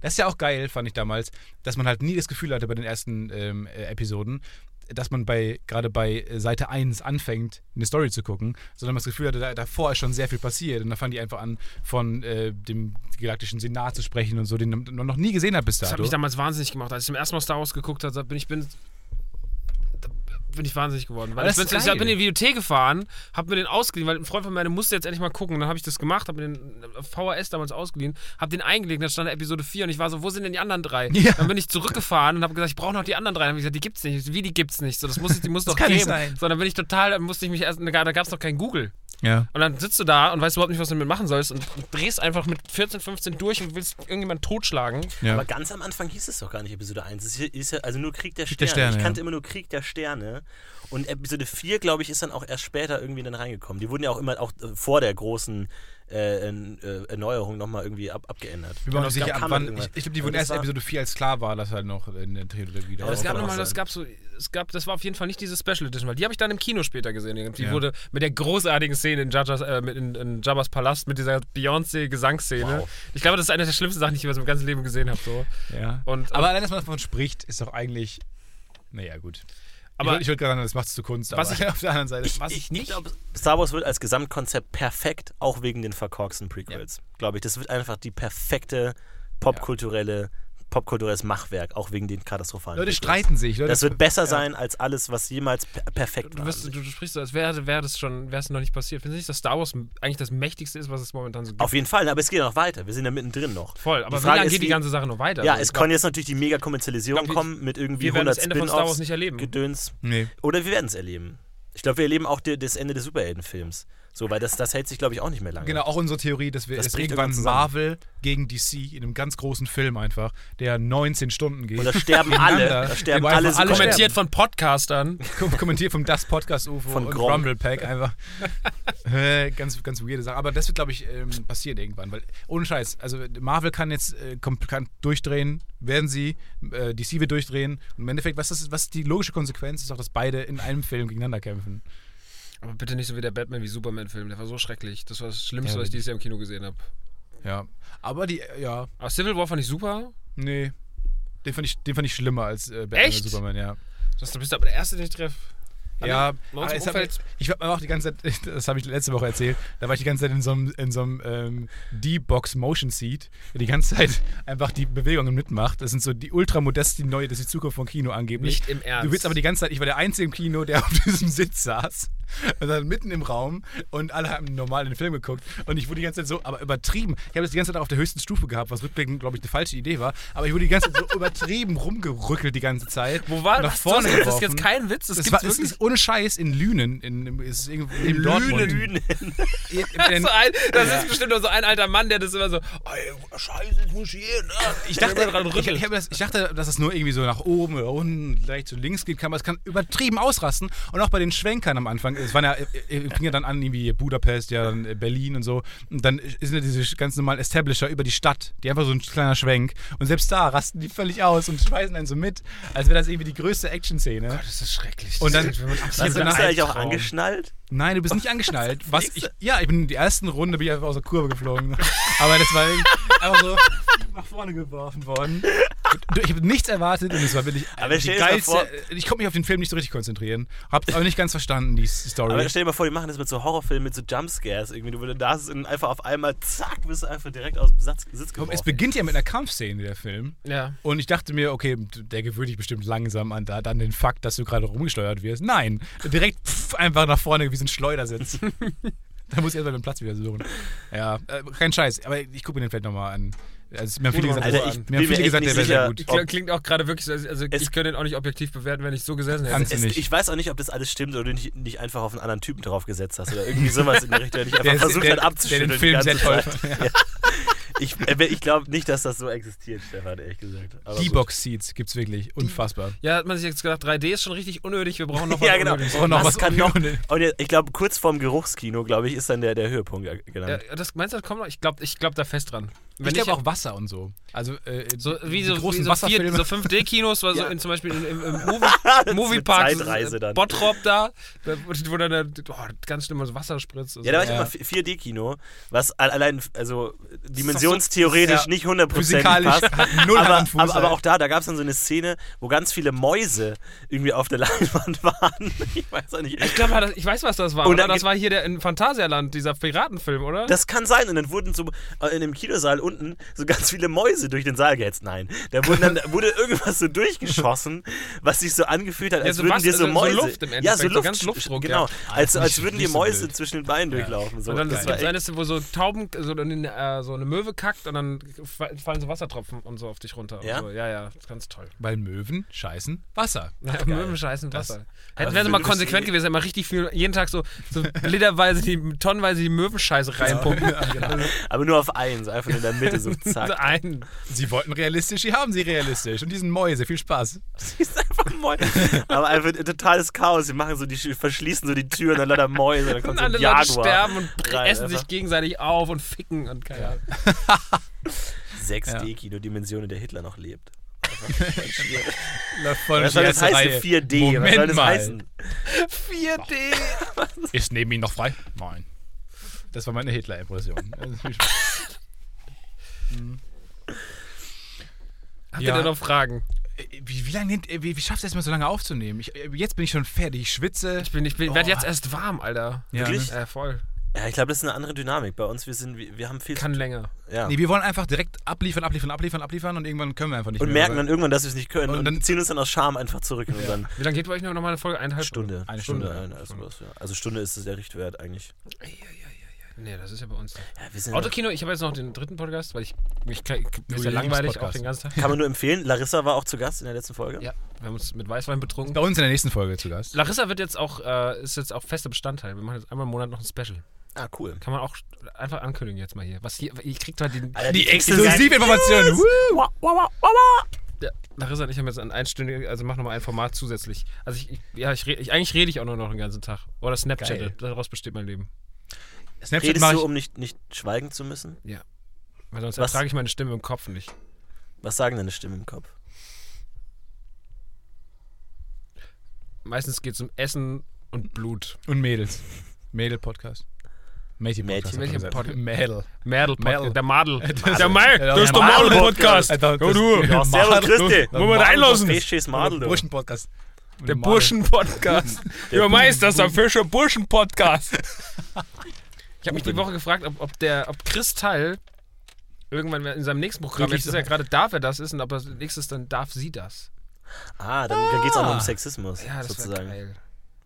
Das ist ja auch geil, fand ich damals, dass man halt nie das Gefühl hatte bei den ersten ähm, äh, Episoden, dass man bei gerade bei äh, Seite 1 anfängt, eine Story zu gucken, sondern man das Gefühl hatte, da, davor ist schon sehr viel passiert. Und da fangen die einfach an, von äh, dem galaktischen Senat zu sprechen und so, den man noch nie gesehen hat bis Das hat dato. mich damals wahnsinnig gemacht. Als ich zum ersten Mal Star Wars geguckt habe, bin ich bin, bin ich wahnsinnig geworden. Weil ich bin, ich bin in die Videothek gefahren, habe mir den ausgeliehen, weil ein Freund von mir musste jetzt endlich mal gucken. Dann habe ich das gemacht, habe mir den VHS damals ausgeliehen, habe den eingelegt, dann stand Episode 4 und ich war so, wo sind denn die anderen drei? Ja. Dann bin ich zurückgefahren und habe gesagt, ich brauche noch die anderen drei. Dann habe ich gesagt, die gibt's nicht. Wie, die gibt's nicht? So, das muss, ich- die muss doch geben. dann bin ich total, dann musste ich mich erst, da gab es noch kein Google. Ja. Und dann sitzt du da und weißt überhaupt nicht, was du damit machen sollst und, drehst einfach mit 14, 15 durch und willst irgendjemanden totschlagen. ja. Aber ganz am Anfang hieß es doch gar nicht Episode 1. Es ist ja also nur Krieg der Krieg Sterne. der Sterne, ich kannte ja. immer nur Krieg der Sterne. Und Episode 4, glaube ich, ist dann auch erst später irgendwie dann reingekommen. Die wurden ja auch immer auch äh, vor der großen äh, äh, Erneuerung nochmal irgendwie ab, abgeändert. Wir waren uns es gab- sicher, ab wann. Ich, ich glaube, die wurden erst Episode 4, als klar war, dass halt noch in der Trilogie da Aber Aber es das gab nochmal, das gab so, es gab, das war auf jeden Fall nicht diese Special Edition, weil die habe ich dann im Kino später gesehen. Die Ja. wurde mit der großartigen Szene in, Jajas, äh, in, in Jabba's Palast, mit dieser Beyoncé-Gesangsszene. Wow. Ich glaube, das ist eine der schlimmsten Sachen, die ich über mein ganzes Leben gesehen habe. So. Ja. Und, aber allein, dass man davon spricht, ist doch eigentlich. Naja, gut. Aber- ich würde gerade sagen, das macht es zu Kunst. Was aber ich- auf der anderen Seite. was ich nicht. glaube, Star Wars wird als Gesamtkonzept perfekt, auch wegen den verkorksten Prequels. Glaube ich. Das wird einfach die perfekte popkulturelle, popkulturelles Machwerk, auch wegen den katastrophalen Leute Prequels. streiten sich. Leute, Das wird besser ja. sein als alles, was jemals per perfekt Du, war. du, du sprichst so, als wäre wär das schon, wäre es noch nicht passiert. Findest du nicht, dass Star Wars eigentlich das mächtigste ist, was es momentan so gibt? Auf jeden Fall, aber es geht ja noch weiter. Wir sind ja mittendrin noch. Voll, aber Die wie lange ist, geht die ganze Sache noch weiter? Ja, Also, es kann jetzt natürlich die Mega-Kommerzialisierung kommen mit irgendwie wir werden 100 das Ende von Star Wars nicht erleben. Gedöns. Nee. Oder wir werden es erleben. Ich glaube, wir erleben auch die, das Ende des Superheldenfilms. So, weil das, das hält sich, glaube ich, auch nicht mehr lange. Genau, auch unsere Theorie, dass wir Das es bricht irgendwann. Marvel gegen DC in einem ganz großen Film einfach, der 19 Stunden geht. Und da sterben alle. Da sterben alle, alle kommentiert von Podcastern. Kom- kommentiert vom Das Podcast UFO Von und Gronk. Rumble Pack einfach. Äh, ganz, ganz weirde Sache. Aber das wird, glaube ich, ähm, passieren irgendwann. Weil, ohne Scheiß, also Marvel kann jetzt äh, kann durchdrehen, werden sie, äh, DC wird durchdrehen. Und im Endeffekt, was ist, was ist die logische Konsequenz, ist auch, dass beide in einem Film gegeneinander kämpfen. Aber bitte nicht so wie der Batman wie Superman-Film. Der war so schrecklich. Das war das Schlimmste, was ich dieses Jahr im Kino gesehen habe. Ja. Aber die, äh, ja, Aber Civil War fand ich super. nee. Den fand ich, den fand ich schlimmer als äh, Batman Echt? Superman, ja. Das, du bist aber der Erste, den ich treffe. Ja, aber es hat, ich war auch die ganze Zeit, das habe ich letzte Woche erzählt, da war ich die ganze Zeit in so einem, in so einem ähm, D-Box Motion Seat, der die ganze Zeit einfach die Bewegungen mitmacht. Das sind so die ultramodest, die neue, das ist die Zukunft von Kino angeblich. Nicht im Ernst. Du willst aber die ganze Zeit, ich war der Einzige im Kino, der auf diesem Sitz saß. Und dann mitten im Raum und alle haben normal den Film geguckt. Und ich wurde die ganze Zeit so, aber übertrieben. Ich habe das die ganze Zeit auf der höchsten Stufe gehabt, was rückblickend, glaube ich, eine falsche Idee war. Aber ich wurde die ganze Zeit so übertrieben rumgerückelt die ganze Zeit. Wo war nach das? vorne das ist geworfen. jetzt kein Witz. Das, Das, gibt's war, wirklich. ist ohne Scheiß in Lünen, in, in, ist irgendwo in Dortmund. Lünen. In, in, so ein, das ist bestimmt nur so ein alter Mann, der das immer so, ey, scheiße, jetzt muss ich hier, ne? ich, dachte, ich, ich, das, ich dachte, dass es nur irgendwie so nach oben oder unten, leicht zu links kann, aber es kann übertrieben ausrasten. Und auch bei den Schwenkern am Anfang, es waren ja, äh, äh, fing ja dann an, irgendwie Budapest, ja, dann äh, Berlin und so. Und dann sind ja diese ganz normalen Establisher über die Stadt, die einfach so ein kleiner Schwenk. Und selbst da rasten die völlig aus und schmeißen einen so mit, als wäre das irgendwie die größte Action-Szene. Das ist schrecklich. Und dann- Das ist Bist ist du ein bist du eigentlich auch Albtraum. angeschnallt? Nein, du bist nicht angeschnallt. Was ich, ja, ich bin in die ersten Runde bin ich einfach aus der Kurve geflogen. Aber das war einfach so nach vorne geworfen worden. Und Ich habe nichts erwartet und es war wirklich Aber die dir mal geilste. vor- ich konnte mich auf den Film nicht so richtig konzentrieren. Hab aber nicht ganz verstanden, die Story. Aber stell dir mal vor, die machen das mit so Horrorfilmen, mit so Jumpscares irgendwie. Du würdest da und einfach auf einmal, zack, bist du einfach direkt aus dem Satz, Sitz geworfen. es beginnt ja mit einer Kampfszene, der Film. Ja. Und ich dachte mir, okay, der gewöhnt dich bestimmt langsam an, da, dann den Fakt, dass du gerade rumgesteuert wirst. Nein, direkt pff, einfach nach vorne wie ein Schleudersitz. da muss ich erstmal den Platz wieder suchen. Ja, äh, kein Scheiß, aber ich gucke mir den vielleicht nochmal an. Also, mir haben viele gesagt, Alter, der- ich mir bin haben viele gesagt, nicht der wäre sehr gut. Klingt, auch gerade wirklich so, also Es- ich könnte den auch nicht objektiv bewerten, wenn ich so gesessen hätte. Es, nicht. ich weiß auch nicht, ob das alles stimmt oder du nicht, nicht einfach auf einen anderen Typen draufgesetzt hast oder irgendwie sowas in der Richtung, der dich einfach Der, versucht der, hat der abzuschütteln. den die Film sehr toll fand. Ja. Ich, äh, ich glaube nicht, dass das so existiert, Stefan, ehrlich gesagt. Aber gut. D-Box-Seats gibt's wirklich. Unfassbar. Ja, hat man sich jetzt gedacht, 3D ist schon richtig unnötig, wir brauchen noch was Ja, genau. Unnötiges. brauchen noch was was kann noch? Und ich glaube, kurz vorm Geruchskino, glaube ich, ist dann der, der Höhepunkt äh, genannt. Ja, das, meinst du, das kommt noch? Ich glaube ich glaub da fest dran. Wenn ich glaube auch Wasser und so. Also äh, so, wie die so, großen wie so, vier, so 5D-Kinos, war so Ja. in, zum Beispiel im, im, im Movie, Moviepark, Zeitreise dann. Bottrop da, wo dann der, oh, ganz schlimm so Wasser spritzt. Ja, da war ich so. immer 4D-Kino, was al- allein, also dimensionstheoretisch ja, nicht hundertprozentig physikalisch passt. null aber, aber, aber auch da, da gab es dann so eine Szene, wo ganz viele Mäuse irgendwie auf der Leinwand waren. Ich weiß auch nicht. Ich glaube, ich weiß, was das war. Und Oder? dann Das war hier der in Phantasialand, dieser Piratenfilm, oder? Das kann sein. Und dann wurden so äh, in dem Kinosaal unten so ganz viele Mäuse durch den Saal gehetzt. Nein. Da wurden dann, wurde irgendwas so durchgeschossen, was sich so angefühlt hat, Ja, als so würden was- dir so so Mäuse. Luft im ja, Endeffekt, so so Luft. ganz Luftdruck, Genau. ja. Als, als nicht- würden die so Mäuse wild. zwischen den Beinen durchlaufen. So. Und dann gibt echt- eine, wo so Tauben, so eine, äh, so eine Möwe kackt und dann fallen so Wassertropfen und so auf dich runter. Ja, so. ja, ja, ganz toll. Weil Möwen scheißen Wasser. Ja, Möwen scheißen Wasser. Also hätten wir mal konsequent eh- gewesen, immer richtig viel, jeden Tag so, so literweise, die, tonnenweise die Möwenscheiße reinpumpen. Ja, genau. Aber nur auf eins, einfach in der Mitte, so zack. einen. Sie wollten realistisch, die haben sie realistisch. Und die sind Mäuse, viel Spaß. Sie ist einfach Mäuse. Aber einfach ein totales Chaos. Sie machen so, die verschließen so die Türen, dann lauter Mäuse, dann kommt und so ein alle Jaguar. Leute sterben und essen einfach. sich gegenseitig auf und ficken und keine Ahnung. 6D-Kino-Dimensionen, der Hitler noch lebt. Läuft voll Was soll das heißen? Reihe. 4D. Moment Was soll das mal. heißen? 4D. Ist neben ihm noch frei? Nein. Das war meine Hitler-Impression. hm. Habt ihr Ja. denn noch Fragen? Äh, wie, wie lange nimmt, äh, wie, wie schaffst du es mal so lange aufzunehmen? Ich, äh, jetzt bin ich schon fertig, ich schwitze. Ich bin, ich bin, werd oh. jetzt erst warm, Alter. Ja, Wirklich? ne? Äh, voll. Ja, ich glaube, das ist eine andere Dynamik. Bei uns, wir sind, wir, wir haben viel Kann länger. ja. Nee, wir wollen einfach direkt abliefern, abliefern, abliefern, abliefern und irgendwann können wir einfach nicht Und mehr. merken weil- dann irgendwann, dass wir es nicht können Und und, dann- ziehen uns dann aus Scham einfach zurück in unseren Wie lange geht bei euch noch mal eine Folge? Eineinhalb Stunde. Eine Stunde. Stunde. ein- also, was, ja. also Stunde ist es der Richtwert eigentlich. Nee, das ist ja bei uns. Ja, wir sind Autokino, ich habe jetzt noch den dritten Podcast, weil ich mich ist ja langweilig auch den ganzen Tag. Kann man nur empfehlen. Larissa war auch zu Gast in der letzten Folge. Ja, wir haben uns mit Weißwein betrunken. Bei uns in der nächsten Folge zu Gast. Larissa wird jetzt auch, äh, ist jetzt auch fester Bestandteil. Wir machen jetzt einmal im Monat noch ein Special. Ah, cool. Kann man auch einfach ankündigen jetzt mal hier. Was hier, ihr kriegt halt den. Alter, Die kriegst du Exklusivinformationen. Woo! Ja, Larissa und ich haben jetzt ein einstündiges, also machen nochmal ein Format zusätzlich. Also ich, ich ja, ich, ich eigentlich rede ich auch nur noch den ganzen Tag. Oder Snapchat, Geil. daraus besteht mein Leben. Snapchat Redest mache du, ich. um nicht, nicht schweigen zu müssen? Weil sonst Was? ertrage ich meine Stimme im Kopf nicht. Was sagen deine Stimmen im Kopf? Meistens geht es um Essen und Blut. Und Mädels. Mädel-Podcast. Mädchen-Podcast. Mädchen. hat man gesagt. Mädel. Mädel, Mädel. der Madel. Das- Der Madel, Ja, das ist der Madel- Madel-Podcast. Ja, du. Ja, servus, Christi. Wollen wir reinlassen? Fischis Madel, du. Burschen-Podcast. Der Burschen-Podcast. Der Meister, der Fischer Burschen-Podcast. Ich habe mich die Woche gefragt, ob, ob der, ob Chris Teil irgendwann in seinem nächsten Programm, jetzt ist ja gerade darf er das ist und ob er nächstes dann darf sie das. Ah, dann, dann geht es auch noch um Sexismus, Ja, das sozusagen. geil.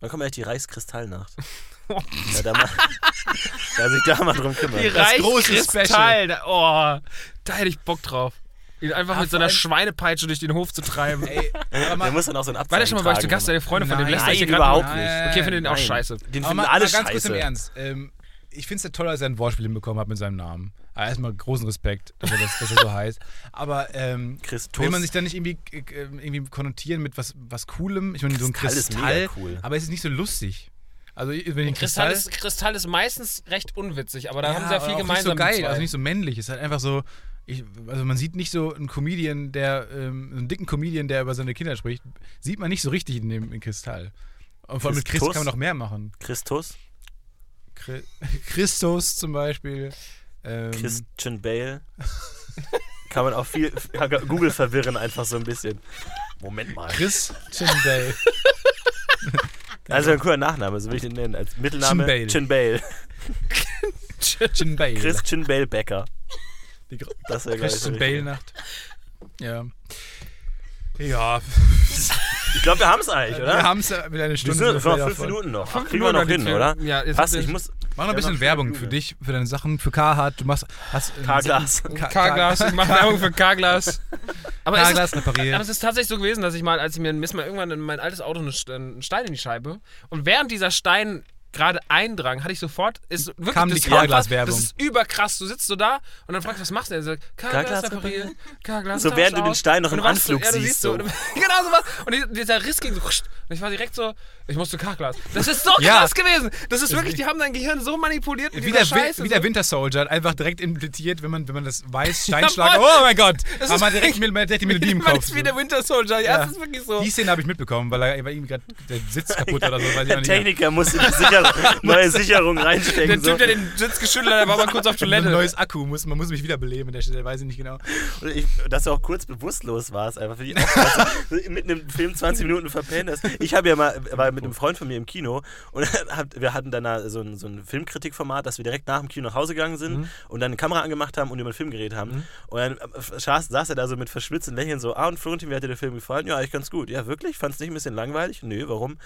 Dann kommt echt die Reichskristallnacht. ja, da mal, da sich da mal drum kümmern. Die Das große Reichskristall, da, oh, da hätte ich Bock drauf. Ihn einfach Ah, mit so einer Schweinepeitsche durch den Hof zu treiben. Ey, Der muss dann auch so ein Abzeichen War der schon mal bei euch zu Gast, der Freunde von dem lässt Nein, überhaupt nicht. Okay, findet den auch scheiße. Den aber finden mal, alle mal ganz kurz scheiße. im Ernst. Ähm, ich finde es ja toll, dass er ein Wortspiel hinbekommen hat mit seinem Namen. Aber erstmal großen Respekt, dass er, das, dass er so heißt. Aber ähm, Christus. will man sich da nicht irgendwie, äh, irgendwie konnotieren mit was, was Coolem? Ich meine, so ein Kristall ist cool. aber es ist nicht so lustig. Also, wenn ich einen Kristall Kristall, ist, Kristall ist meistens recht unwitzig, aber da ja, haben sie ja viel gemeinsam. Nicht so geil, also nicht so männlich. Es ist halt einfach so. Ich, also man sieht nicht so einen Comedian, der, ähm, einen dicken Comedian, der über seine Kinder spricht, sieht man nicht so richtig in dem in Kristall. Und vor allem mit Christ Christus? kann man noch mehr machen. Christus, Chri- Christus zum Beispiel. Ähm, Christian Bale. Kann man auch viel, Google verwirren einfach so ein bisschen. Moment mal. Christian Bale. Also ein cooler Nachname, so will ich den nennen. Als Mittelname Chin Bale. Chin Bale. Christian Bale. Christian Bale Becker. Die Gro- Das wäre geil. Christian Bale Nacht. Ja. Ja, Ich glaube, wir haben es eigentlich, wir oder? haben es mit einer Wir Stunde. sind noch fünf davon. Minuten noch. Fünf Kriegen wir noch Minuten hin, oder? Ja, jetzt Was? sind Ich wir- muss. Mach noch ein bisschen Werbung für Minuten. dich, für deine Sachen, für Carhartt. Du machst. Hast, K-Glas. K-Glas, ich mache Werbung für K-Glas. Aber, es ist, K-Glas repariert. aber es ist tatsächlich so gewesen, dass ich mal, als ich mir, mir ist mal irgendwann in mein altes Auto einen Stein in die Scheibe und während dieser Stein gerade eindrang, hatte ich sofort, ist wirklich Kam die das war K-Glas-Werbung. Das ist überkrass. Du sitzt so da und dann fragst du, was machst du denn? Er K-Glas reparieren, K-Glas So, während du den Stein noch im Anflug so, ja, du siehst, so. so. genau so was. Und die- dieser Riss ging so. Und ich war direkt so, ich musste K-Glas. Das ist so Ja. krass gewesen. Das ist wirklich, die haben dein Gehirn so manipuliert Wie der, Scheiße. wie der so. Winter Soldier, einfach direkt impliziert, wenn man, wenn man das weiß, Steinschlag. oh mein Gott! Das Aber man direkt, man direkt die Melodie im Kopf. ist wie der Winter Soldier. Ja, das ist wirklich so. Die Szene habe ich mitbekommen, weil er irgendwie gerade der Sitz kaputt oder so. Der. Techniker musste die Sicherung, neue Sicherung Der reinstecken. Typ, So. der den Sitz geschüttelt hat, der war mal kurz auf Ein Toilette. neues Akku, muss, man muss mich wiederbeleben an der Stelle, weiß ich nicht genau. Und ich, dass du auch kurz bewusstlos warst, einfach für die auch krass. mitten im Film 20 Minuten verpennt hast. Ich habe ja mal, war mit einem Freund von mir im Kino und wir hatten dann da so ein, so ein Filmkritikformat, dass wir direkt nach dem Kino nach Hause gegangen sind Mhm. und dann eine Kamera angemacht haben und über den Film geredet haben. Und dann äh, saß, saß er da so mit verschwitzten Lächeln so, ah und Florentin, wie hat dir der Film gefallen? Ja, eigentlich ganz gut. Ja, wirklich? Fand's nicht ein bisschen langweilig? Nö, warum?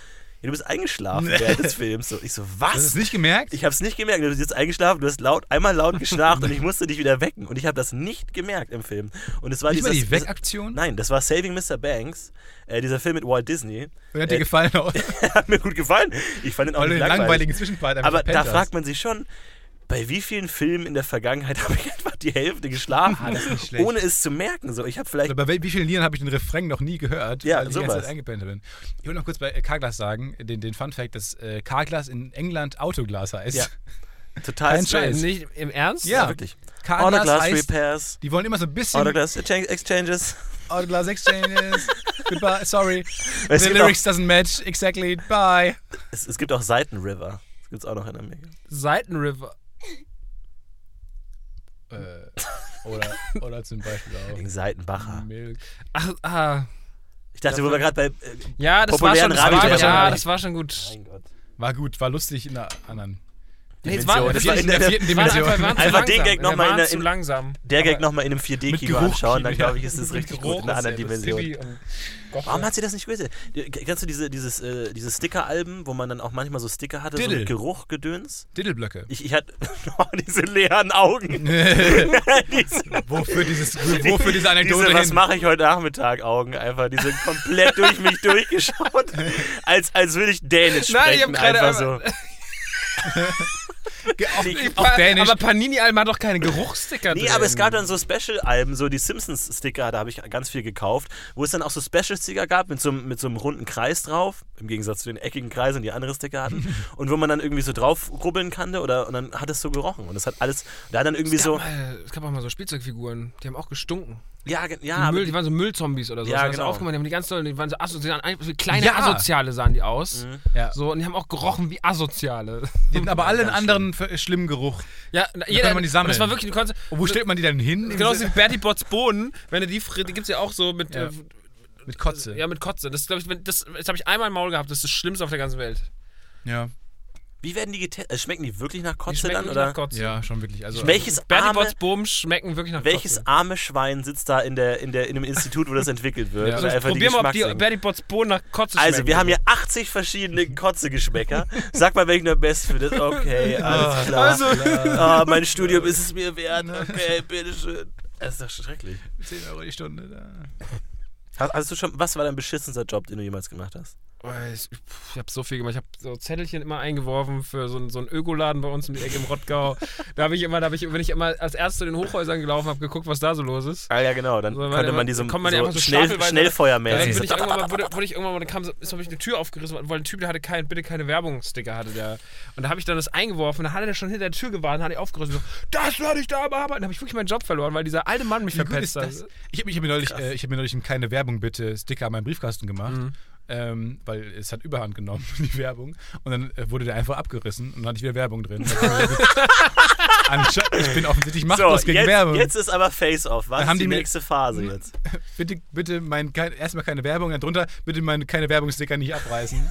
Ja, du bist eingeschlafen während des Films. So, ich so, was? Hast du es nicht gemerkt? Ich habe es nicht gemerkt. Du bist jetzt eingeschlafen, du hast laut, einmal laut geschnarcht und ich musste dich wieder wecken. Und ich habe das nicht gemerkt im Film. Und es war nicht mal dieses, die Wegaktion? Nein, das war Saving Mr. Banks, äh, dieser Film mit Walt Disney. Und hat dir Äh, gefallen auch? hat mir gut gefallen. Ich fand den auch Weil nicht langweilig. langweiligen Zwischenpart einfach Aber da fragt man sich schon, bei wie vielen Filmen in der Vergangenheit habe ich einfach die Hälfte geschlafen, Ah, ohne es zu merken. So, ich habe vielleicht Oder bei wie vielen Liedern habe ich den Refrain noch nie gehört, Ja, weil ich die ganze sowas. Zeit eingepennt bin. Ich will noch kurz bei äh, Carglass sagen, den, den Fun Fact, dass äh, Carglass in England Autoglas heißt. Ja. total Kein. Scheiß. Nicht im Ernst? Ja. Ja, wirklich. Carglass Autoglass heißt, Repairs, die wollen immer so ein bisschen Autoglass Exchange- Exchanges. Autoglass Exchanges. Goodbye, sorry. Es The gibt, auch, lyrics doesn't match, exactly, bye. es, es gibt auch Seitenriver. Das gibt es auch noch in Amerika. Seitenriver. Äh, oder, oder zum Beispiel auch Gegen Seitenbacher. Milk. Ach, ah. Ich dachte, wo wir gerade bei. Äh, Ja, das war Populären schon, das war, ja, das war schon gut. mein Gott. War gut, war lustig in der anderen. Nee, es Dimension. war, Das das war in der vierten Dimension. einfach, Einfach den langsam. Gag noch Wir mal in der- zu in- langsam. Der Gag nochmal in einem 4D-Kino Geruch anschauen, dann glaube ich, ist es Mit richtig Geruch gut in einer anderen das Dimension. Gott, Warum hat sie das nicht gewusst? Kennst du diese, dieses, äh, diese Sticker-Alben, wo man dann auch manchmal so Sticker hatte, so Diddle. mit Geruch, Gedöns? Diddleblöcke. Ich, ich hatte oh, diese leeren Augen. diese, wofür, dieses, wofür diese Anekdote diese was mache ich heute Nachmittag Augen einfach. Die sind komplett durch mich durchgeschaut. Als, als würde ich Dänisch sprechen. Nein, ich hab einfach so. Auf, auf Dänisch. Aber Panini-Alben hat doch keine Geruchssticker Nee, drin. aber es gab dann so Special-Alben, so die Simpsons-Sticker, da habe ich ganz viel gekauft, wo es dann auch so Special-Sticker gab mit so, einem- mit so einem runden Kreis drauf, im Gegensatz zu den eckigen Kreisen, die andere Sticker hatten, und wo man dann irgendwie so drauf rubbeln kannte oder, und dann hat es so gerochen. Und das hat alles, da hat dann irgendwie es so, mal, es gab auch mal so Spielzeugfiguren, die haben auch gestunken. Ja, Die, ja, aber Müll, die waren so Müllzombies oder so. Ja, Das genau. aufgemacht, die haben die ganz toll, die waren so asozial, so kleine Ja. Asoziale sahen die aus. ja. So, und die haben auch gerochen wie Asoziale. Die hatten aber alle einen anderen f- schlimmen Geruch. Ja, konnte man die sammeln. und Das war wirklich, du konntest, Und wo stellt man die dann hin? Genau, wie Bertie Botts Bohnen, wenn du die frisst, die gibt's ja auch so mit, Ja. äh, Mit Kotze. ja, mit Kotze. Das, glaub ich, das, das habe ich einmal im Maul gehabt, das ist das Schlimmste auf der ganzen Welt. Ja, wie werden die getestet? Also schmecken die wirklich nach Kotze dann? Oder? nach Kotze. ja schon wirklich. Also, Welches Bertie arme, schmecken wirklich nach welches Kotze. arme Schwein sitzt da in, der, in, der, in dem Institut, wo das entwickelt wird? Ja. und Also, einfach die probier mal, ob die Botts Bohnen nach Kotze schmecken. Also, wir haben hier 80 verschiedene Kotze-Geschmäcker. Sag mal, welchen du am besten findest. Okay, alles klar. Also, Ah, mein Studium ist es mir wert. Okay, bitteschön. Das ist doch schrecklich. 10 Euro die Stunde. Da. Hast, hast du schon, was war dein beschissenster Job, den du jemals gemacht hast? Ich, ich habe so viel gemacht. Ich habe so Zettelchen immer eingeworfen für so, einen- so einen Ökoladen bei uns um die Ecke im Rottgau. da habe ich immer, da habe ich, wenn ich immer als Erster zu den Hochhäusern gelaufen habe, geguckt, was da so los ist. Ah ja, genau. Dann So, konnte man die so, kommt man ja so, so schnell, Dann schnellfeuermäßig. bin ich irgendwann mal, wurde, wurde ich irgendwann mal, dann kam so, ist, habe ich eine Tür aufgerissen, weil ein Typ, der hatte kein, bitte keine Werbungssticker, hatte der. Und da habe ich dann das eingeworfen, da hat er schon hinter der Tür gewartet, hat er aufgerissen, so, das werde ich da bearbeiten. Dann habe ich wirklich meinen Job verloren, weil dieser alte Mann mich Wie verpetzt hat. Ich habe hab mir, neulich, äh, ich hab mir neulich einen keine Werbung bitte Sticker an meinen Briefkasten gemacht. Mhm. Ähm, weil es hat Überhand genommen, die Werbung. Und dann äh, wurde der einfach abgerissen und dann hatte ich wieder Werbung drin. Ich bin offensichtlich machtlos so, gegen jetzt, Werbung. jetzt ist aber Face-Off. Was Dann haben ist die die nächste Phase jetzt? Bitte, bitte mein, kein, erstmal keine Werbung, dann drunter bitte meine keine Werbungssticker nicht abreißen.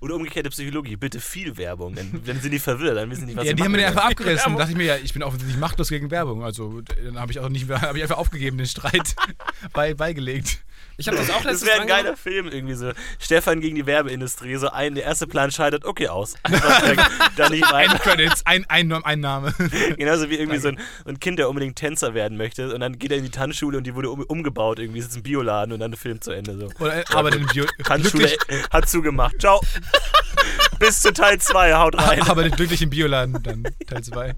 Oder umgekehrte Psychologie. Bitte viel Werbung. Dann, dann sind die verwirrt, dann wissen die nicht, was ja, die haben mir einfach abgerissen. Werbung. Da dachte ich mir, ja, ich bin offensichtlich machtlos gegen Werbung. Also dann habe ich auch nicht mehr, habe ich einfach aufgegeben, den Streit bei, beigelegt. Ich habe das auch Das letztens wäre ein geiler Film irgendwie so. Stefan gegen die Werbeindustrie. So ein, der erste Plan scheitert, okay, aus. Da nicht Ein weiter. Credits, ein, ein, ein Name. Genauso wie irgendwie so ein, ein Kind, der unbedingt Tänzer werden möchte. Und dann geht er in die Tanzschule und die wurde um, umgebaut. Irgendwie sitzt ein Bioladen und dann der Film zu Ende. So. Oder arbeitet im Bio. Tanzschule hat zugemacht. Ciao. Bis zu Teil 2, haut rein. arbeitet glücklich im Bioladen, dann Teil 2.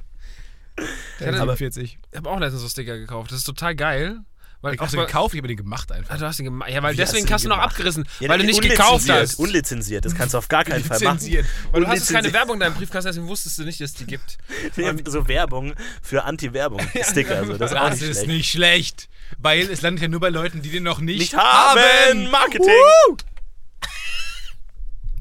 Teil hatte- 47. Ich habe auch letztens so Sticker gekauft. Das ist total geil. Weil Ich du mal- gekauft, ich habe den gemacht einfach. Ah, du hast ihn gemacht. Ja, weil Wie deswegen hast du noch abgerissen. Ja, weil du nicht gekauft hast. Unlizenziert, das kannst du auf gar keinen Fall machen. Weil du hast jetzt keine. Werbung in deinem Briefkasten, deswegen wusstest du nicht, dass es die gibt. So Werbung für Anti-Werbung-Sticker. So. Das Das nicht ist schlecht. nicht schlecht. Weil es landet ja nur bei Leuten, die den noch nicht, Nicht haben! Marketing! Woo!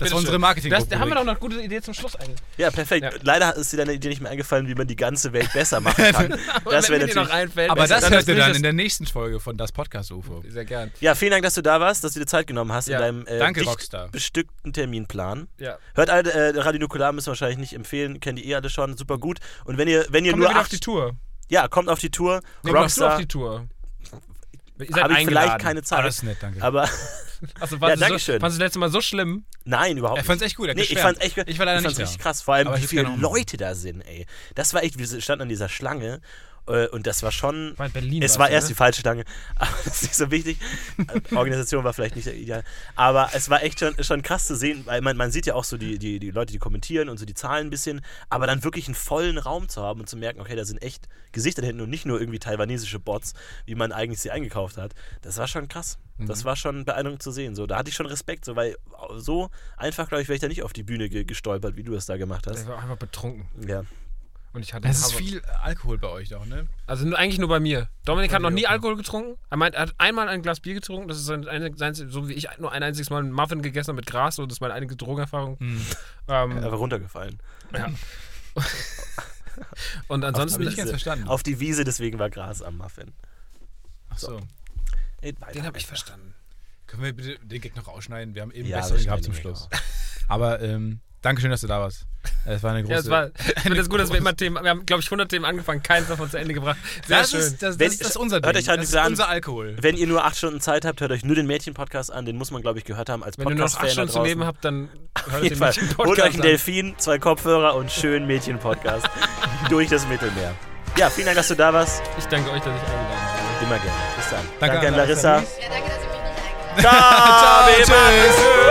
Das ist unsere marketing Das, da haben wir doch noch gute Idee zum Schluss eigentlich. Ja, perfekt. Ja. Leider ist dir deine Idee nicht mehr eingefallen, wie man die ganze Welt besser machen kann. Aber das wäre die noch natürlich. einfällt, Aber besser. das Dann hört ihr dann in der nächsten Folge von Das Podcast UFO. Sehr gern. Ja, vielen Dank, dass du da warst, dass du dir Zeit genommen hast Ja. in deinem äh, Danke, dicht Rockstar. bestückten Terminplan. Ja. Hört alle, äh, Radio Nukular müssen wir wahrscheinlich nicht empfehlen, kennt ihr eh alle schon, super gut. Und wenn ihr, wenn ihr wir nur acht, auf die Tour. ja, kommt auf die Tour, Nee, kommst du auf Rockstar, die Tour? Ihr seid habe ich vielleicht keine Zeit, ist nett, danke. aber Also, Ja, danke so, schön. fandst du das letzte Mal so schlimm? Nein, überhaupt Er nicht. fand's echt gut, Nee, ich fand's echt Ich war leider ich fand's nicht da. richtig krass. Vor allem, wie ich viele Leute da sind, ey. Das war echt, wir standen an dieser Schlange und das war schon. War in Berlin Es war ne? erst die falsche Schlange, aber das ist nicht so wichtig. Äh, Organisation war vielleicht nicht ideal. Aber es war echt schon, schon krass zu sehen, weil man, man sieht ja auch so die, die, die Leute, die kommentieren und so die Zahlen ein bisschen, aber dann wirklich einen vollen Raum zu haben und zu merken, okay, da sind echt Gesichter hinten und nicht nur irgendwie taiwanesische Bots, wie man eigentlich sie eingekauft hat. Das war schon krass. Mhm. Das war schon beeindruckend zu sehen. So, da hatte ich schon Respekt, so, weil so einfach, glaube ich, wäre ich da nicht auf die Bühne ge gestolpert, wie du es da gemacht hast. Ich war einfach betrunken. Ja. Und ich hatte Es ist viel Alkohol bei euch doch, ne? Also nur, eigentlich nur bei mir. Dominik hat noch nie okay. Alkohol getrunken. Er meint, er hat einmal ein Glas Bier getrunken. Das ist sein, ein- sein, so wie ich nur ein einziges Mal einen Muffin gegessen habe mit Gras. So, das ist meine einzige Drogenerfahrung. Hm. Ähm, Einfach runtergefallen. ja. Und ansonsten nicht ganz verstanden. Auf die Wiese, deswegen war Gras am Muffin. Ach so. Weiter den habe ich verstanden. Können wir bitte den Gag noch rausschneiden? Wir haben eben Ja, besseren wir gehabt zum Schluss. Aber ähm, danke schön, dass du da warst. Es war eine große... Ja, es war, ich finde es gut, dass wir immer Themen, wir haben, glaube ich, 100 Themen angefangen, keins davon zu Ende gebracht. Sehr das, schön. ist, das, Wenn- das, das ist unser hört Ding. euch halt das ist an. unser Alkohol. Wenn ihr nur acht Stunden Zeit habt, hört euch nur den Mädchen-Podcast an. Den muss man, glaube ich, gehört haben als Wenn ihr nur noch Podcast-Fan acht Stunden zu leben habt, dann hört den Fall. Mädchen-Podcast Holt euch einen an. Delfin, zwei Kopfhörer und schön Mädchen-Podcast durch das Mittelmeer. Ja, vielen Dank, dass du da warst. Ich danke euch, dass ich eingeladen habe. Immer gerne. Bis dann. Danke Danke, an Larissa. Ja, danke, dass ihr mich nicht eingeladen habt. Ciao,